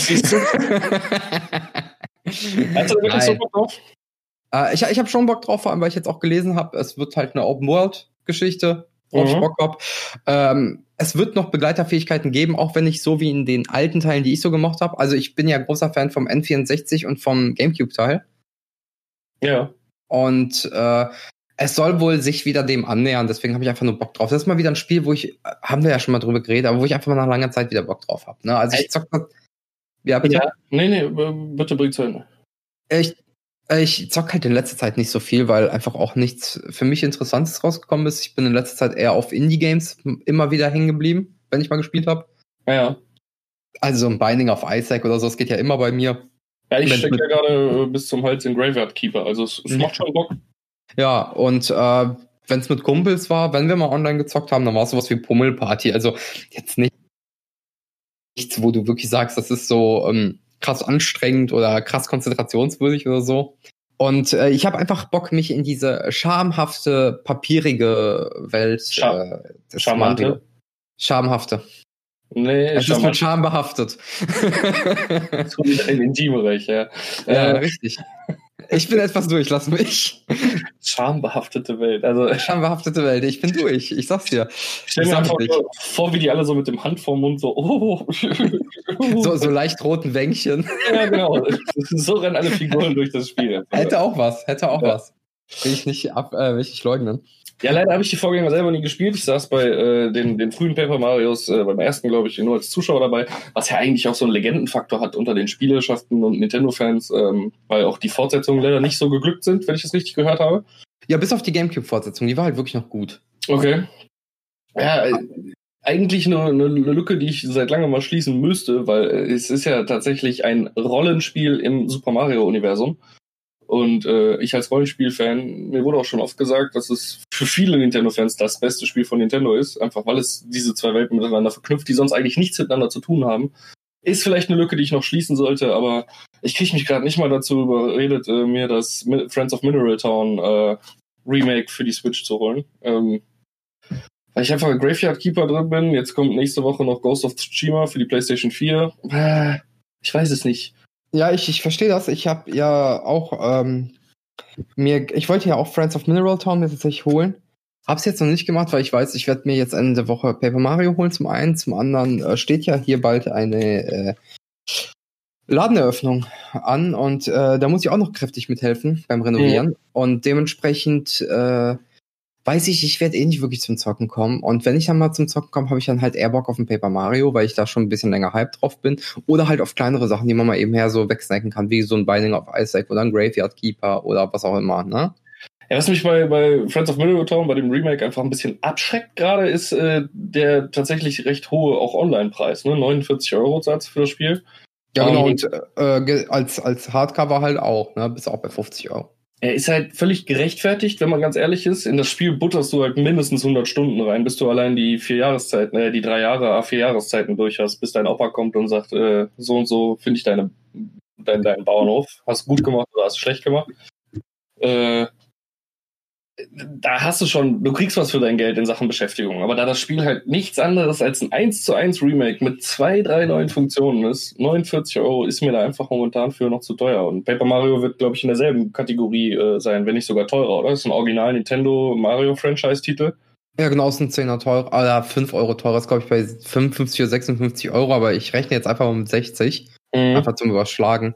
Hast du wirklich so Bock drauf? Äh, ich ich habe schon Bock drauf, vor allem, weil ich jetzt auch gelesen habe, es wird halt eine Open-World-Geschichte. Worauf mhm. ich Bock hab. Ähm, es wird noch Begleiterfähigkeiten geben, auch wenn nicht so wie in den alten Teilen, die ich so gemacht habe. Also ich bin ja großer Fan vom N64 und vom GameCube-Teil. Ja. Und äh, es soll wohl sich wieder dem annähern, deswegen habe ich einfach nur Bock drauf. Das ist mal wieder ein Spiel, wo ich, haben wir ja schon mal drüber geredet, aber wo ich einfach mal nach langer Zeit wieder Bock drauf habe. Ne? Also ich zock. Ja, bitte. Ja, nee, nee, bitte bring zu Ende. Ich, ich zock halt in letzter Zeit nicht so viel, weil einfach auch nichts für mich Interessantes rausgekommen ist. Ich bin in letzter Zeit eher auf Indie-Games immer wieder hängen geblieben, wenn ich mal gespielt habe. Ja. Also so ein Binding of Isaac oder so, das geht ja immer bei mir. Ja, ich stecke ja gerade äh, bis zum Hals in Graveyard Keeper, also es, es macht schon Bock. Ja, und äh, wenn es mit Kumpels war, wenn wir mal online gezockt haben, dann war es sowas wie Pummelparty. Also jetzt nicht nichts, wo du wirklich sagst, das ist so ähm, krass anstrengend oder krass konzentrationswürdig oder so. Und äh, ich habe einfach Bock, mich in diese schamhafte, papierige Welt. Scham äh, Schamhafte. Schamhafte. Nee, es ist mit Scham behaftet. ein Intimbereich, ja. Ja, äh, richtig. Ich bin etwas durch, lass mich. Schambehaftete Welt. Also, Schambehaftete Welt, ich bin durch, ich sag's dir. Stell mir einfach vor, wie die alle so mit dem Hand vorm Mund so, oh. so, so leicht roten Wänkchen. Ja, genau. So rennen alle Figuren durch das Spiel. Hätte auch was, hätte auch ja. was. Will ich nicht ab, äh, will ich nicht leugnen. Ja, leider habe ich die Vorgänger selber nie gespielt. Ich saß bei äh, den, den frühen Paper Marios, äh, beim ersten, glaube ich, nur als Zuschauer dabei, was ja eigentlich auch so einen Legendenfaktor hat unter den Spielerschaften und Nintendo-Fans, ähm, weil auch die Fortsetzungen leider nicht so geglückt sind, wenn ich das richtig gehört habe. Ja, bis auf die Gamecube-Fortsetzung, die war halt wirklich noch gut. Okay. Ja, äh, eigentlich eine, eine Lücke, die ich seit langem mal schließen müsste, weil es ist ja tatsächlich ein Rollenspiel im Super Mario-Universum. Und äh, ich als Rollenspiel-Fan, mir wurde auch schon oft gesagt, dass es für viele Nintendo-Fans das beste Spiel von Nintendo ist, einfach weil es diese zwei Welten miteinander verknüpft, die sonst eigentlich nichts miteinander zu tun haben. Ist vielleicht eine Lücke, die ich noch schließen sollte, aber ich kriege mich gerade nicht mal dazu überredet, äh, mir das Friends of Mineral Town äh, Remake für die Switch zu holen. Ähm, weil ich einfach ein Graveyard Keeper drin bin. Jetzt kommt nächste Woche noch Ghost of Tsushima für die PlayStation 4. Äh, ich weiß es nicht. Ja, ich, ich verstehe das. Ich habe ja auch ähm, mir, ich wollte ja auch Friends of Mineral Town mir tatsächlich holen. Hab's jetzt noch nicht gemacht, weil ich weiß, ich werde mir jetzt Ende der Woche Paper Mario holen zum einen. Zum anderen äh, steht ja hier bald eine äh, Ladeneröffnung an und äh, da muss ich auch noch kräftig mithelfen beim Renovieren. Mhm. Und dementsprechend äh, weiß ich, ich werde eh nicht wirklich zum Zocken kommen. Und wenn ich dann mal zum Zocken komme, habe ich dann halt eher Bock auf ein Paper Mario, weil ich da schon ein bisschen länger Hype drauf bin. Oder halt auf kleinere Sachen, die man mal eben her so wegsnacken kann, wie so ein Binding of Isaac oder ein Graveyard Keeper oder was auch immer, ne? Ja, was mich bei, bei Friends of Middle Town, bei dem Remake einfach ein bisschen abschreckt gerade, ist äh, der tatsächlich recht hohe auch Online-Preis, ne? 49 Euro Satz für das Spiel. Ja, genau, um, und äh, als, als Hardcover halt auch, ne? Bis auch bei 50 Euro er ist halt völlig gerechtfertigt, wenn man ganz ehrlich ist. In das Spiel butterst du halt mindestens 100 Stunden rein, bis du allein die vier Jahreszeiten, äh, die drei Jahre, vier Jahreszeiten durch hast, bis dein Opa kommt und sagt, äh, so und so finde ich deine, dein, deinen Bauernhof. Hast gut gemacht oder hast schlecht gemacht. Äh, da hast du schon, du kriegst was für dein Geld in Sachen Beschäftigung. Aber da das Spiel halt nichts anderes als ein 1 zu 1 Remake mit zwei, drei neuen Funktionen ist, 49 Euro ist mir da einfach momentan für noch zu teuer. Und Paper Mario wird, glaube ich, in derselben Kategorie äh, sein, wenn nicht sogar teurer, oder? Das ist ein Original Nintendo Mario Franchise-Titel. Ja, genau, ist ein 10er teurer, oder 5 Euro teurer, ist, glaube ich, bei 55 oder 56 Euro, aber ich rechne jetzt einfach um 60. Mhm. Einfach zum Überschlagen.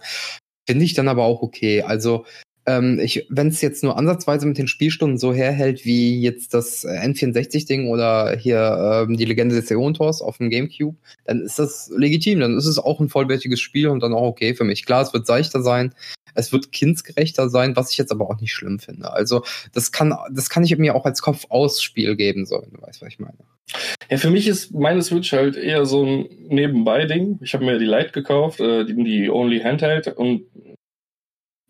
Finde ich dann aber auch okay. Also, ähm, wenn es jetzt nur ansatzweise mit den Spielstunden so herhält wie jetzt das äh, N64-Ding oder hier ähm, die Legende des Eontors auf dem Gamecube, dann ist das legitim. Dann ist es auch ein vollwertiges Spiel und dann auch okay für mich. Klar, es wird seichter sein, es wird kindsgerechter sein, was ich jetzt aber auch nicht schlimm finde. Also das kann, das kann ich mir auch als Kopf-aus-Spiel geben, so, wenn du weißt, was ich meine. Ja, für mich ist meine Switch halt eher so ein Nebenbei-Ding. Ich habe mir die Lite gekauft, äh, die, die Only Handheld und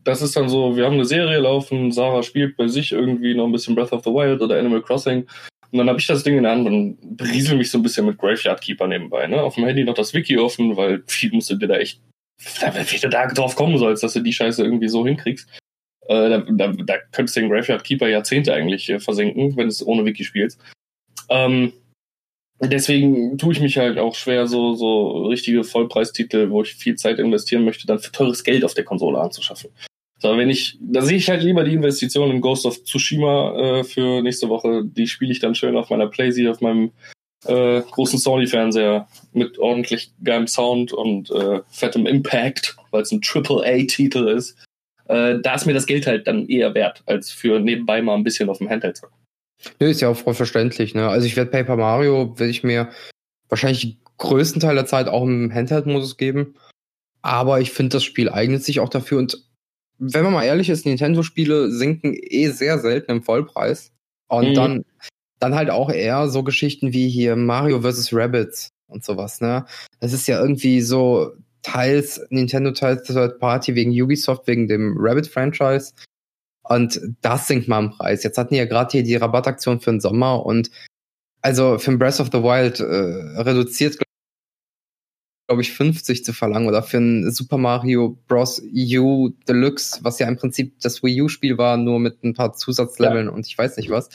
das ist dann so, wir haben eine Serie laufen, Sarah spielt bei sich irgendwie noch ein bisschen Breath of the Wild oder Animal Crossing. Und dann habe ich das Ding in der Hand und briesel mich so ein bisschen mit Graveyard Keeper nebenbei. Ne? Auf dem Handy noch das Wiki offen, weil viel musst du dir da echt, wie du da drauf kommen sollst, dass du die Scheiße irgendwie so hinkriegst. Äh, da, da, da könntest du den Graveyard Keeper Jahrzehnte eigentlich äh, versenken, wenn du es ohne Wiki spielst. Ähm, deswegen tue ich mich halt auch schwer, so, so richtige Vollpreistitel, wo ich viel Zeit investieren möchte, dann für teures Geld auf der Konsole anzuschaffen. So, wenn ich, da sehe ich halt lieber die Investition in Ghost of Tsushima äh, für nächste Woche. Die spiele ich dann schön auf meiner Playsee, auf meinem äh, großen Sony-Fernseher mit ordentlich geilem Sound und äh, fettem Impact, weil es ein Triple-A-Titel ist. Äh, da ist mir das Geld halt dann eher wert, als für nebenbei mal ein bisschen auf dem Handheld zocken. Nö, ist ja auch voll verständlich, ne? Also ich werde Paper Mario, werde ich mir wahrscheinlich größten Teil der Zeit auch im Handheld-Modus geben. Aber ich finde, das Spiel eignet sich auch dafür und wenn man mal ehrlich ist, Nintendo-Spiele sinken eh sehr selten im Vollpreis. Und mhm. dann, dann halt auch eher so Geschichten wie hier Mario vs. Rabbits und sowas, ne? Das ist ja irgendwie so teils Nintendo, teils Third Party wegen Ubisoft, wegen dem Rabbit-Franchise. Und das sinkt mal im Preis. Jetzt hatten die ja gerade hier die Rabattaktion für den Sommer und also für Breath of the Wild äh, reduziert, glaube ich, 50 zu verlangen oder für ein Super Mario Bros. U Deluxe, was ja im Prinzip das Wii U-Spiel war, nur mit ein paar Zusatzleveln ja. und ich weiß nicht was,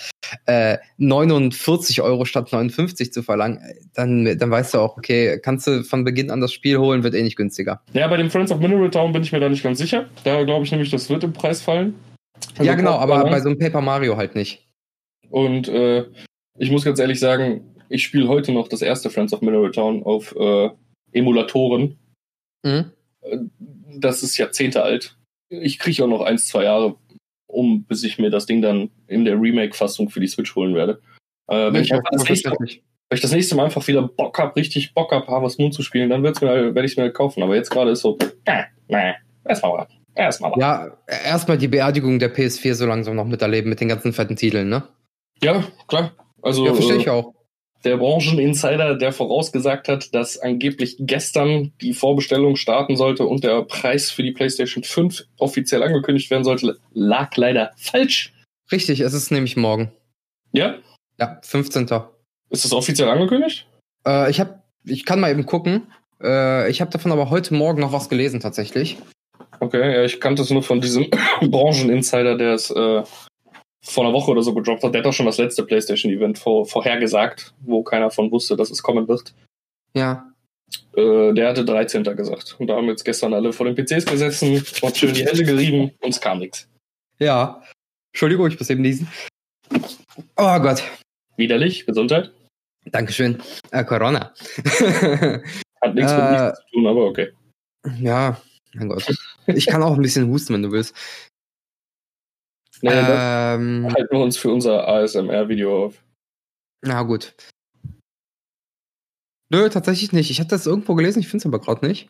äh, 49 Euro statt 59 zu verlangen, dann, dann weißt du auch, okay, kannst du von Beginn an das Spiel holen, wird eh nicht günstiger. Ja, bei dem Friends of Mineral Town bin ich mir da nicht ganz sicher. Da glaube ich nämlich, das wird im Preis fallen. Also ja, genau, aber bei so einem Paper Mario halt nicht. Und äh, ich muss ganz ehrlich sagen, ich spiele heute noch das erste Friends of Mineral Town auf äh, Emulatoren. Mhm. Das ist Jahrzehnte alt. Ich kriege auch noch ein, zwei Jahre um, bis ich mir das Ding dann in der Remake-Fassung für die Switch holen werde. Äh, wenn, ich das nächste, wenn, ich das nächste Mal einfach wieder Bock habe, richtig Bock habe, Harvest Moon zu spielen, dann werde ich es mir halt kaufen. Aber jetzt gerade ist so, äh, nee, erstmal warten. Erstmal Ja, erstmal die Beerdigung der PS4 so langsam noch miterleben mit den ganzen fetten Titeln, ne? Ja, klar. Also, ja, verstehe ich äh, auch der Brancheninsider, der vorausgesagt hat, dass angeblich gestern die Vorbestellung starten sollte und der Preis für die PlayStation 5 offiziell angekündigt werden sollte, lag leider falsch. Richtig, es ist nämlich morgen. Ja? Ja, 15. Ist das offiziell angekündigt? Äh, ich hab, ich kann mal eben gucken. Äh, ich habe davon aber heute Morgen noch was gelesen tatsächlich. Okay, ja, ich kannte es nur von diesem Brancheninsider, der es äh, vor einer Woche oder so gedroppt hat. Der hat doch schon das letzte PlayStation-Event vor, vorhergesagt, wo keiner von wusste, dass es kommen wird. Ja. Äh, der hatte 13. gesagt. Und da haben jetzt gestern alle vor den PCs gesessen und schön die Hände gerieben und es kam nichts. Ja. Entschuldigung, ich muss eben lesen. Oh Gott. Widerlich, Gesundheit. Dankeschön. Äh, Corona. Hat nichts mit nichts zu tun, aber okay. Ja, mein Gott. Ich kann auch ein bisschen husten, wenn du willst. Nee, ähm, halten wir uns für unser ASMR-Video auf. Na gut. Nö, tatsächlich nicht. Ich hatte das irgendwo gelesen, ich finde es aber gerade nicht.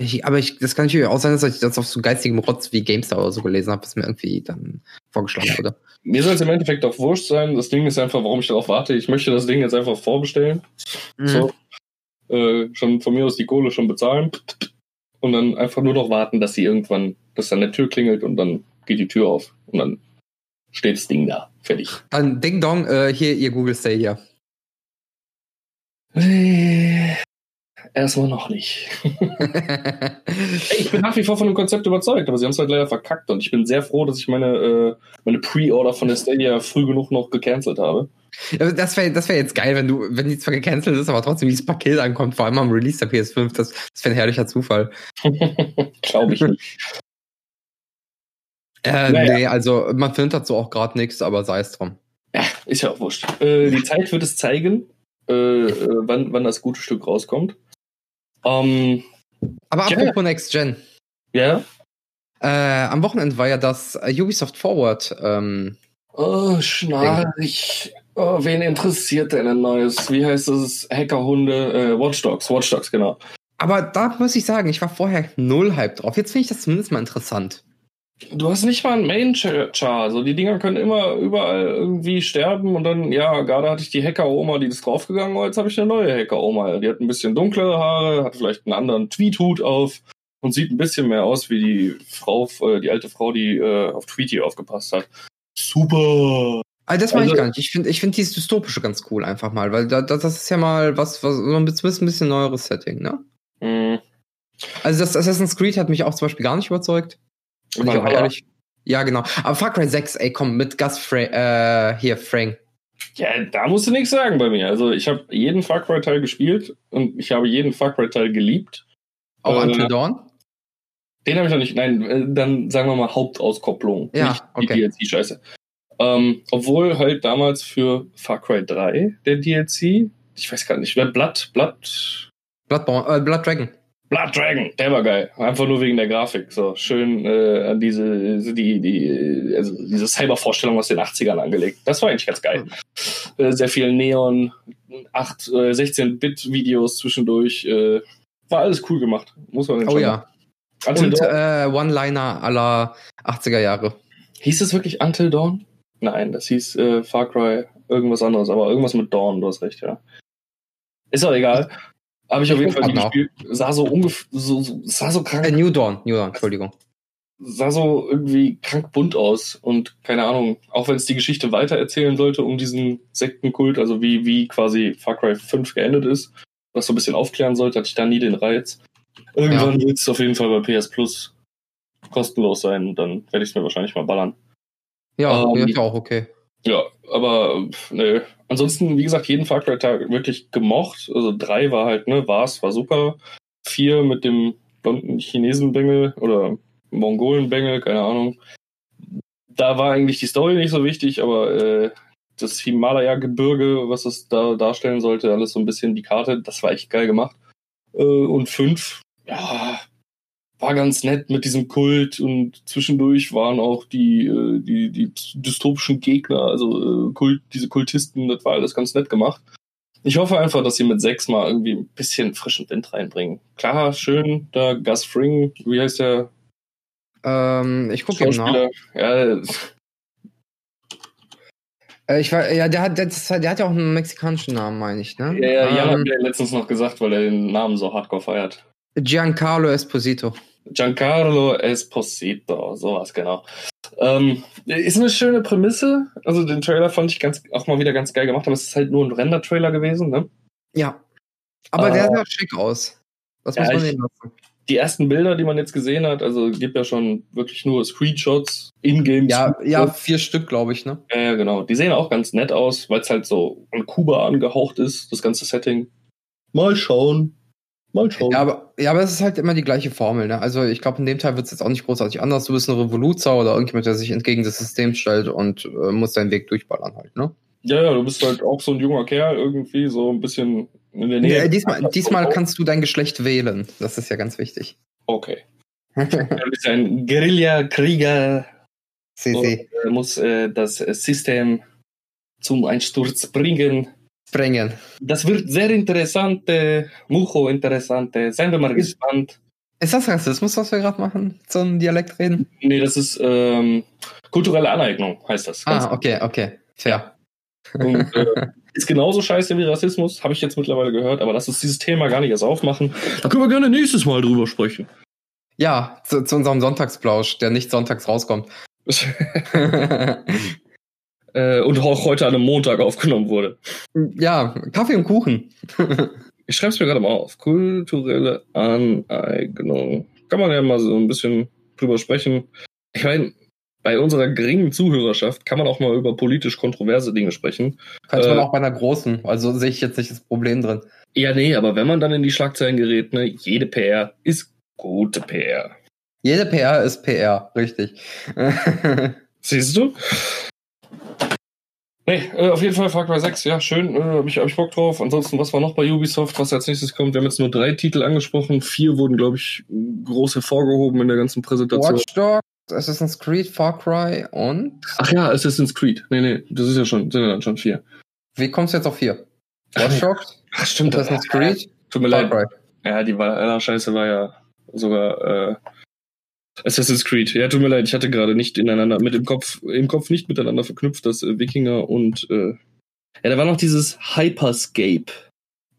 Ich, aber ich, das kann natürlich auch sein, dass ich das auf so geistigem Rotz wie GameStar oder so gelesen habe, was mir irgendwie dann vorgeschlagen wurde. Mir soll es im Endeffekt auch wurscht sein. Das Ding ist einfach, warum ich darauf warte. Ich möchte das Ding jetzt einfach vorbestellen. Mhm. So. Äh, schon von mir aus die Kohle schon bezahlen. Und dann einfach nur noch warten, dass sie irgendwann, dass dann der Tür klingelt und dann geht die Tür auf. Und dann steht das Ding da. Fertig. Dann Ding Dong, äh, hier ihr Google Stay hier. Äh, erstmal noch nicht. ich bin nach wie vor von dem Konzept überzeugt, aber sie haben es halt leider verkackt und ich bin sehr froh, dass ich meine, äh, meine Pre-Order von der Stadia früh genug noch gecancelt habe. Das wäre das wär jetzt geil, wenn du, wenn die zwar gecancelt ist, aber trotzdem dieses Paket ankommt, vor allem am Release der PS5. Das, das wäre ein herrlicher Zufall. Glaube ich nicht. Äh, naja. Nee, also man findet dazu auch gerade nichts, aber sei es drum. Ja, ist ja auch wurscht. Äh, die Zeit wird es zeigen, äh, äh wann, wann das gute Stück rauskommt. Ähm, aber apropos ja. Next Gen. Ja? Äh, am Wochenende war ja das Ubisoft Forward. Ähm, oh, schnarch. Oh, wen interessiert denn ein neues? Wie heißt das? Hackerhunde? Äh, Watchdogs. Watchdogs, genau. Aber da muss ich sagen, ich war vorher null Hype drauf. Jetzt finde ich das zumindest mal interessant. Du hast nicht mal einen Main-Char. Also die Dinger können immer überall irgendwie sterben und dann, ja, gerade hatte ich die Hacker-Oma, die ist draufgegangen, oh, jetzt habe ich eine neue Hacker-Oma. Die hat ein bisschen dunklere Haare, hat vielleicht einen anderen Tweet-Hut auf und sieht ein bisschen mehr aus wie die Frau, äh, die alte Frau, die äh, auf Tweety aufgepasst hat. Super! Also das meine also, ich gar nicht. Ich finde ich find dieses Dystopische ganz cool einfach mal, weil da, das ist ja mal was, was so ein bisschen, neueres Setting, ne? Mhm. Also das Assassin's Creed hat mich auch zum Beispiel gar nicht überzeugt. Und ich auch ehrlich. Ja, genau. Aber Far Cry 6, ey, komm, mit Gus Fra äh, hier, Frank. Ja, da musst du nichts sagen bei mir. Also, ich habe jeden Far Cry-Teil gespielt und ich habe jeden Far Cry-Teil geliebt. Auch äh, Until Dawn? Den habe ich noch nicht. Nein, äh, dann sagen wir mal Hauptauskopplung. Ja, nicht okay. die DLC-Scheiße. Ähm, obwohl halt damals für Far Cry 3 der DLC, ich weiß gar nicht, wer Blood, Blood, Bloodborne, äh, Blood Dragon. Blood Dragon, der war geil. Einfach nur wegen der Grafik. So schön äh, an diese, die, die, also diese Cyber-Vorstellung aus den 80ern angelegt. Das war eigentlich ganz geil. Äh, sehr viel Neon, 8, äh, 16-Bit-Videos zwischendurch. Äh, war alles cool gemacht. Muss man Oh ja. Until Und äh, One-Liner aller 80er Jahre. Hieß es wirklich Until Dawn? Nein, das hieß äh, Far Cry irgendwas anderes, aber irgendwas mit Dawn, du hast recht, ja. Ist auch egal. Habe ich auf jeden Fall gespielt. Sah so ungefähr, so, so, sah so Äh, krank, New Dawn, New Dawn, Entschuldigung. sah so irgendwie krank bunt aus und keine Ahnung, auch wenn es die Geschichte weitererzählen sollte um diesen Sektenkult, also wie, wie quasi Far Cry 5 geendet ist, was so ein bisschen aufklären sollte, hatte ich da nie den Reiz. Irgendwann wird es auf jeden Fall bei PS Plus kostenlos sein und dann werde ich es mir wahrscheinlich mal ballern. Ja, Ähm, ja, ja auch okay. Ja, aber nö. Ansonsten, wie gesagt, jeden Far Cry Tag wirklich gemocht. Also drei war halt, ne, war's, war super. Vier mit dem blonden Chinesenbengel oder Mongolenbengel, keine Ahnung. Da war eigentlich die Story nicht so wichtig, aber äh, das Himalaya-Gebirge, was es da darstellen sollte, alles so ein bisschen die Karte, das war echt geil gemacht. Äh, und fünf, ja, war ganz nett mit diesem Kult und zwischendurch waren auch die, äh, die, die dystopischen Gegner, also äh, Kult, diese Kultisten, das war alles ganz nett gemacht. Ich hoffe einfach, dass sie mit sechs mal irgendwie ein bisschen frischen Wind reinbringen. Klar, schön, da Gus Fring, wie heißt der Ähm, ich gucke. Schauspieler? Ja, Äh, ich war, ja, der hat, der, der hat ja auch einen mexikanischen Namen, meine ich, ne? ja, ja, Jan hat ähm, mir letztens noch gesagt, weil er den Namen so hardcore feiert. Giancarlo Esposito. Giancarlo Esposito, sowas genau. Ähm, ist eine schöne Prämisse. Also den Trailer fand ich ganz, auch mal wieder ganz geil gemacht, aber es ist halt nur ein Render-Trailer gewesen. Ne? Ja. Aber Äh, der sah schick aus. Das ja, muss man nehmen lassen. Die ersten Bilder, die man jetzt gesehen hat, also gibt ja schon wirklich nur Screenshots, in-game. Ja, ja, vier Stück, glaube ich, ne? Ja, genau. Die sehen auch ganz nett aus, weil es halt so an Kuba angehaucht ist, das ganze Setting. Mal schauen. Mal schauen. Ja, aber, ja, aber es ist halt immer die gleiche Formel, ne? Also ich glaube, in dem Teil wird es jetzt auch nicht großartig anders. Du bist ein Revoluzer oder irgendjemand, der sich entgegen des Systems stellt und äh, muss seinen Weg durchballern halt, ne? ja, ja, du bist halt auch so ein junger Kerl, irgendwie so ein bisschen in der Nähe. Ja, diesmal, diesmal kannst du dein Geschlecht wählen. Das ist ja ganz wichtig. Okay. Du bist ein Guerilla-Krieger, Sie, und sie. äh, muss äh, das System zum Einsturz bringen. Bringen. Das wird sehr interessant, äh, Mucho interessant. äh, Seien wir mal gespannt. Ist das Rassismus, was wir gerade machen? So ein Dialekt reden? Nee, das ist ähm, kulturelle Aneignung, heißt das. Ganz Ah, okay, okay. Fair. Und, äh, ist genauso scheiße wie Rassismus, habe ich jetzt mittlerweile gehört, aber lass uns dieses Thema gar nicht erst aufmachen. Da können wir gerne nächstes Mal drüber sprechen. Ja, zu, zu unserem Sonntagsplausch, der nicht sonntags rauskommt. äh, und auch heute an einem Montag aufgenommen wurde. ja, Kaffee und Kuchen. Ich schreibe es mir gerade mal auf. Kulturelle Aneignung. Kann man ja mal so ein bisschen drüber sprechen. Ich meine, bei unserer geringen Zuhörerschaft kann man auch mal über politisch kontroverse Dinge sprechen. Könnte man Äh, auch bei einer großen, also sehe ich jetzt nicht das Problem drin. Ja, nee, aber wenn man dann in die Schlagzeilen gerät, ne, jede PR ist gute PR. Jede PR ist PR, richtig. Siehst du? Nee, äh, auf jeden Fall Far Cry 6, ja, schön, äh, hab ich, hab ich Bock drauf. Ansonsten, was war noch bei Ubisoft, was als nächstes kommt? Wir haben jetzt nur drei Titel angesprochen, vier wurden, glaube ich, groß hervorgehoben in der ganzen Präsentation. Watch Dogs, Assassin's Creed, Far Cry und Ach ja, Assassin's Creed. Nee, nee, das ist ja schon, sind ja dann schon vier. wie kommst du jetzt auf vier? Watch Dogs, Ach, stimmt, das Assassin's Creed, Tut mir Far leid. Cry. Ja, die Valhalla-Scheiße war ja sogar äh, Assassin's Creed. Ja, tut mir leid, ich hatte gerade nicht ineinander, mit dem Kopf, im Kopf nicht miteinander verknüpft, das äh, Wikinger und äh, ja, da war noch dieses Hyperscape.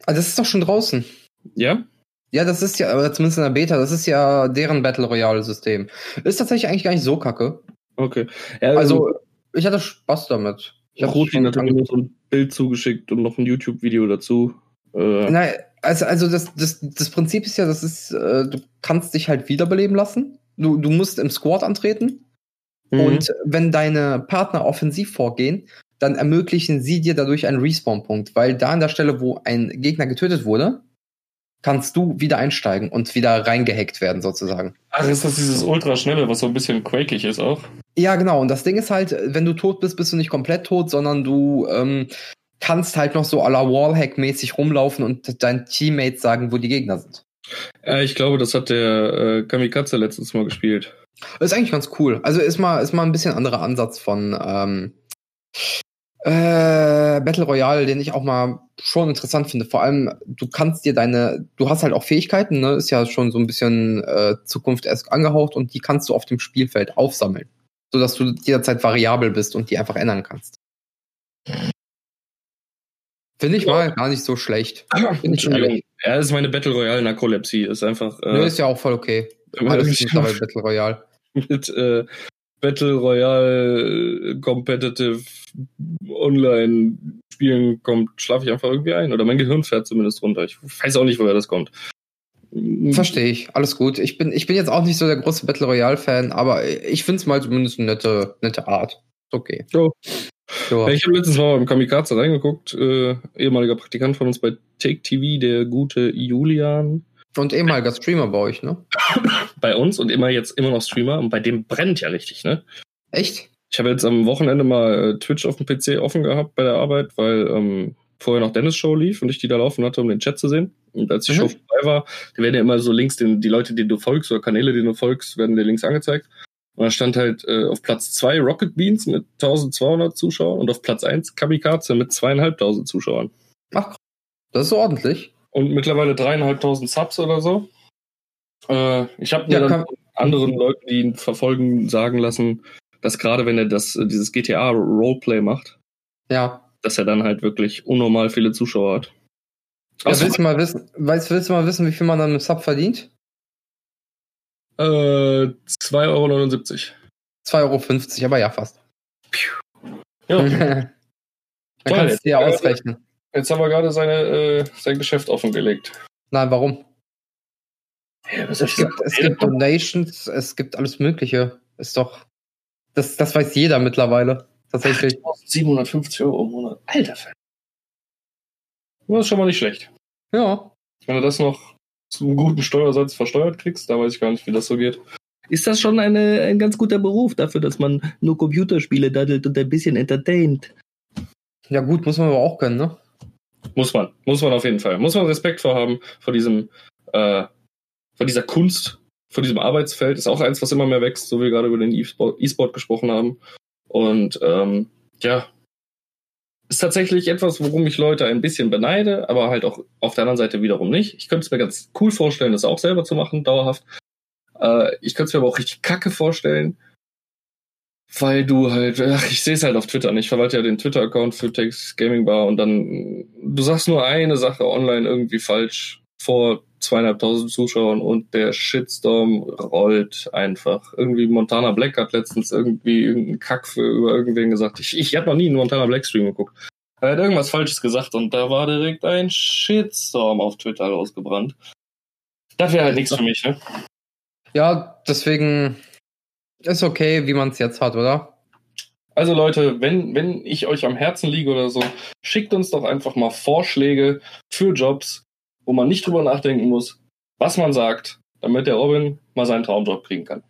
Ah, das ist doch schon draußen. Ja? Ja, das ist ja, aber zumindest in der Beta, das ist ja deren Battle Royale-System. Ist tatsächlich eigentlich gar nicht so kacke. Okay. Ja, Also, ich hatte Spaß damit. Ich hab Rotin hat mir noch so ein Bild zugeschickt und noch ein YouTube-Video dazu. Äh, Nein, also, also das, das, das Prinzip ist ja, das ist, äh, du kannst dich halt wiederbeleben lassen. Du, du musst im Squad antreten. mhm. Und wenn deine Partner offensiv vorgehen, dann ermöglichen sie dir dadurch einen Respawn-Punkt. Weil da an der Stelle, wo ein Gegner getötet wurde, kannst du wieder einsteigen und wieder reingehackt werden, sozusagen. Ach, ist das dieses ultraschnelle, was so ein bisschen quakig ist auch? Ja, genau. Und das Ding ist halt, wenn du tot bist, bist du nicht komplett tot, sondern du ähm, kannst halt noch so à la Wallhack-mäßig rumlaufen und deinen Teammates sagen, wo die Gegner sind. Ja, ich glaube, das hat der äh, Kamikaze letztens mal gespielt. ist eigentlich ganz cool. Also ist mal, ist mal ein bisschen anderer Ansatz von ähm, äh, Battle Royale, den ich auch mal schon interessant finde. Vor allem, du kannst dir deine, du hast halt auch Fähigkeiten, ne? Ist ja schon so ein bisschen äh, Zukunft erst angehaucht und die kannst du auf dem Spielfeld aufsammeln. Sodass du jederzeit variabel bist und die einfach ändern kannst. Finde ich mal gar nicht so schlecht. Find ich Entschuldigung. Ja, das ist meine Battle Royale Narkolepsie. Ist einfach. Äh, Nö, ist ja auch voll okay. Alles ist mittlerweile Battle Royale. mit äh, Battle Royale äh, Competitive Online Spielen kommt, schlafe ich einfach irgendwie ein. Oder mein Gehirn fährt zumindest runter. Ich weiß auch nicht, woher das kommt. Verstehe ich. Alles gut. Ich bin, ich bin jetzt auch nicht so der große Battle Royale-Fan, aber ich finde es mal zumindest eine nette, nette Art. Ist okay. Jo. Ja, ich habe letztens mal beim Kamikaze reingeguckt, äh, ehemaliger Praktikant von uns bei Take TV, der gute Julian Und ehemaliger Streamer bei euch, ne? bei uns und immer jetzt immer noch Streamer und bei dem brennt ja richtig, ne? Echt? Ich habe jetzt am Wochenende mal äh, Twitch auf dem PC offen gehabt bei der Arbeit, weil ähm, vorher noch Dennis Show lief und ich die da laufen hatte, um den Chat zu sehen. Und als die Mhm. Show vorbei war, da werden ja immer so Links, den, die Leute, denen du folgst oder Kanäle, denen du folgst, werden dir Links angezeigt. Und da stand halt äh, auf Platz 2 Rocket Beans mit 1200 Zuschauern und auf Platz 1 Kamikaze mit zweieinhalbtausend Zuschauern. Ach, das ist ordentlich. Und mittlerweile dreieinhalbtausend Subs oder so. Äh, ich habe mir Ja, dann anderen Leuten, die ihn verfolgen, sagen lassen, dass gerade wenn er das, äh, dieses GTA Roleplay macht, Ja. dass er dann halt wirklich unnormal viele Zuschauer hat. ja Achso, willst, du mal wissen, weißt, willst du mal wissen, wie viel man dann mit Sub verdient? Äh, 2,79 Euro. 2,50 Euro, aber ja, fast. Ja, Dann Toll, kannst du dir ausrechnen. jetzt haben wir gerade seine, äh, sein Geschäft offengelegt. Nein, warum? Ja, was Es gibt, es gibt Donations, es gibt alles Mögliche. Ist doch. Das, das weiß jeder mittlerweile. Tatsächlich. 750 Euro im Monat. Alter, Fan. Das ist schon mal nicht schlecht. Ja. Wenn du das noch zu einem guten Steuersatz versteuert kriegst, da weiß ich gar nicht, wie das so geht. Ist das schon eine, ein ganz guter Beruf dafür, dass man nur Computerspiele daddelt und ein bisschen entertaint? Ja, gut, muss man aber auch können, ne? Muss man, muss man auf jeden Fall. Muss man Respekt vor haben, vor diesem, äh, vor dieser Kunst, vor diesem Arbeitsfeld. Ist auch eins, was immer mehr wächst, so wie wir gerade über den E-Sport E-Sport gesprochen haben. Und ähm, ja, ist tatsächlich etwas, worum ich Leute ein bisschen beneide, aber halt auch auf der anderen Seite wiederum nicht. Ich könnte es mir ganz cool vorstellen, das auch selber zu machen, dauerhaft. Äh, ich könnte es mir aber auch richtig kacke vorstellen, weil du halt, ach, ich sehe es halt auf Twitter nicht. Ich verwalte ja den Twitter-Account für Tex Gaming Bar und dann, du sagst nur eine Sache online irgendwie falsch vor zweieinhalbtausend Zuschauern und der Shitstorm rollt einfach. Irgendwie Montana Black hat letztens irgendwie irgendeinen Kack für, über irgendwen gesagt. Ich, ich habe noch nie einen Montana Black Stream geguckt. Er hat irgendwas Falsches gesagt und da war direkt ein Shitstorm auf Twitter rausgebrannt. Das wäre halt nichts für mich, ne? Ja, deswegen ist okay, wie man es jetzt hat, oder? Also Leute, wenn, wenn ich euch am Herzen liege oder so, schickt uns doch einfach mal Vorschläge für Jobs, wo man nicht drüber nachdenken muss, was man sagt, damit der Robin mal seinen Traumjob kriegen kann.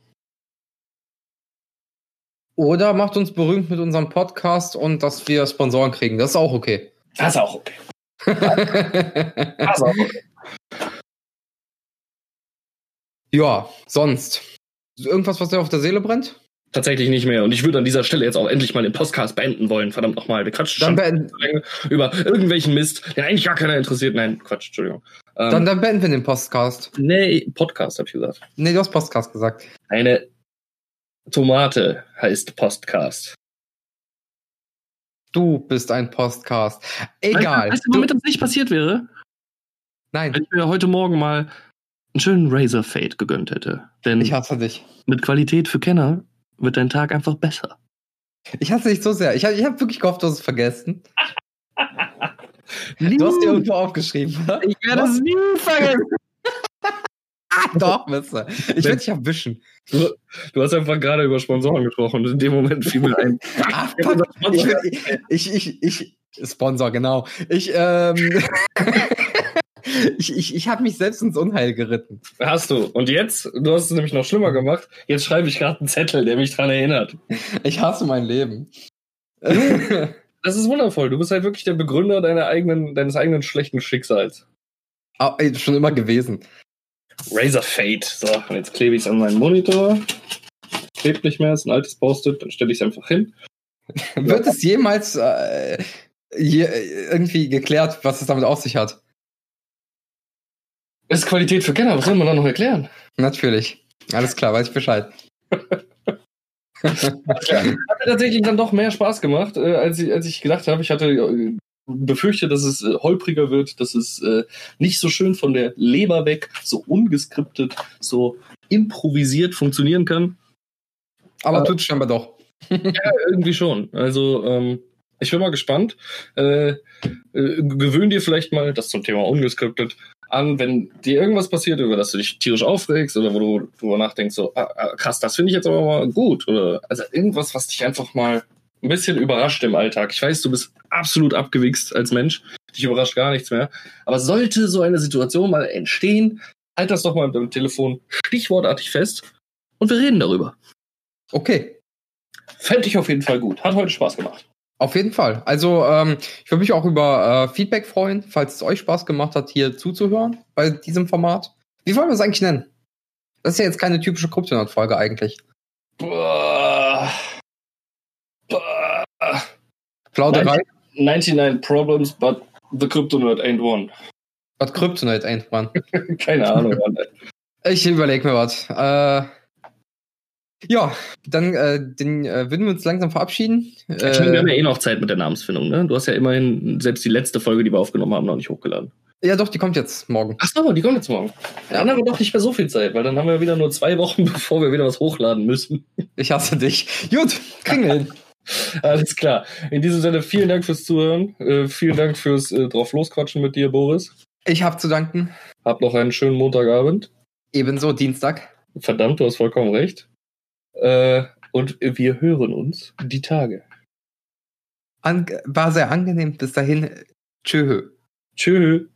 Oder macht uns berühmt mit unserem Podcast und dass wir Sponsoren kriegen. Das ist auch okay. Das ist auch okay. Das ist auch okay. ja, sonst. Irgendwas, was dir auf der Seele brennt? Tatsächlich nicht mehr. Und ich würde an dieser Stelle jetzt auch endlich mal den Podcast beenden wollen. Verdammt nochmal. Wir quatschen Dann, schon beenden, über irgendwelchen Mist, den eigentlich gar keiner interessiert. Nein, Quatsch, Entschuldigung. Ähm, dann, dann beenden wir den Podcast. nee, Podcast, hab ich gesagt. Nee, du hast Podcast gesagt. Eine Tomate heißt Podcast. Du bist ein Podcast. Egal. Weißt du, womit das nicht passiert wäre? Nein, Wenn ich mir heute Morgen mal einen schönen Razor Fade gegönnt hätte. Denn ich hasse dich. mit Qualität für Kenner wird dein Tag einfach besser. Ich hasse dich so sehr. Ich habe ich hab wirklich gehofft, du hast es vergessen. Du hast dir irgendwo aufgeschrieben, oder? ich werde es nie vergessen. Doch, bist du. Ich werde dich erwischen. Du, du hast einfach gerade über Sponsoren gesprochen und in dem Moment fiel mir ein. Ah, fuck. Ich, will- ich, ich, ich, ich, Sponsor, genau. Ich, ähm, ich ich, ich habe mich selbst ins Unheil geritten. Hast du. Und jetzt, du hast es nämlich noch schlimmer gemacht, jetzt schreibe ich gerade einen Zettel, der mich dran erinnert. Ich hasse mein Leben. Das ist wundervoll. Du bist halt wirklich der Begründer deiner eigenen, deines eigenen schlechten Schicksals. Ah, ey, schon immer gewesen. Razor Fate. So, und jetzt klebe ich es an meinen Monitor. Klebt nicht mehr, ist ein altes Post-it, dann stelle ich es einfach hin. Wird es jemals äh, je, irgendwie geklärt, was es damit auf sich hat? Das ist Qualität für Kenner, was soll man da noch erklären? Natürlich. Alles klar, weiß ich Bescheid. Hat mir tatsächlich dann doch mehr Spaß gemacht, äh, als, ich, als ich gedacht habe. Ich hatte äh, befürchtet, dass es äh, holpriger wird, dass es äh, nicht so schön von der Leber weg, so ungeskriptet, so improvisiert funktionieren kann. Aber tut scheinbar doch. ja, irgendwie schon. Also, ähm, ich bin mal gespannt. Äh, äh, gewöhn dir vielleicht mal, das zum Thema ungeskriptet, an, wenn dir irgendwas passiert, über das du dich tierisch aufregst oder wo du drüber nachdenkst, so, ah, ah, krass, das finde ich jetzt aber mal gut. Oder also irgendwas, was dich einfach mal ein bisschen überrascht im Alltag. Ich weiß, du bist absolut abgewichst als Mensch. Dich überrascht gar nichts mehr. Aber sollte so eine Situation mal entstehen, halt das doch mal mit dem Telefon stichwortartig fest und wir reden darüber. Okay. Fände ich auf jeden Fall gut. Hat heute Spaß gemacht. Auf jeden Fall. Also ähm, ich würde mich auch über äh, Feedback freuen, falls es euch Spaß gemacht hat, hier zuzuhören bei diesem Format. Wie wollen wir es eigentlich nennen? Das ist ja jetzt keine typische Kryptonaut-Folge eigentlich. Boah. Boah. Plauderei. 99 Problems, but the Kryptonaut ain't one. But Kryptonite ain't one. Keine Ahnung. Ich überlege mir was. Äh, ja, dann äh, den, äh, würden wir uns langsam verabschieden. Ich meine, wir haben ja eh noch Zeit mit der Namensfindung, ne? Du hast ja immerhin selbst die letzte Folge, die wir aufgenommen haben, noch nicht hochgeladen. Ja, doch, die kommt jetzt morgen. Ach so, die kommt jetzt morgen. Ja, dann haben wir doch nicht mehr so viel Zeit, weil dann haben wir wieder nur zwei Wochen, bevor wir wieder was hochladen müssen. Ich hasse dich. Gut, kriegen wir hin. Alles klar. In diesem Sinne, vielen Dank fürs Zuhören. Äh, vielen Dank fürs äh, drauf losquatschen mit dir, Boris. Ich habe zu danken. Hab noch einen schönen Montagabend. Ebenso Dienstag. Verdammt, du hast vollkommen recht. Äh, und wir hören uns die Tage. An war sehr angenehm. Bis dahin. Tschö. Tschö.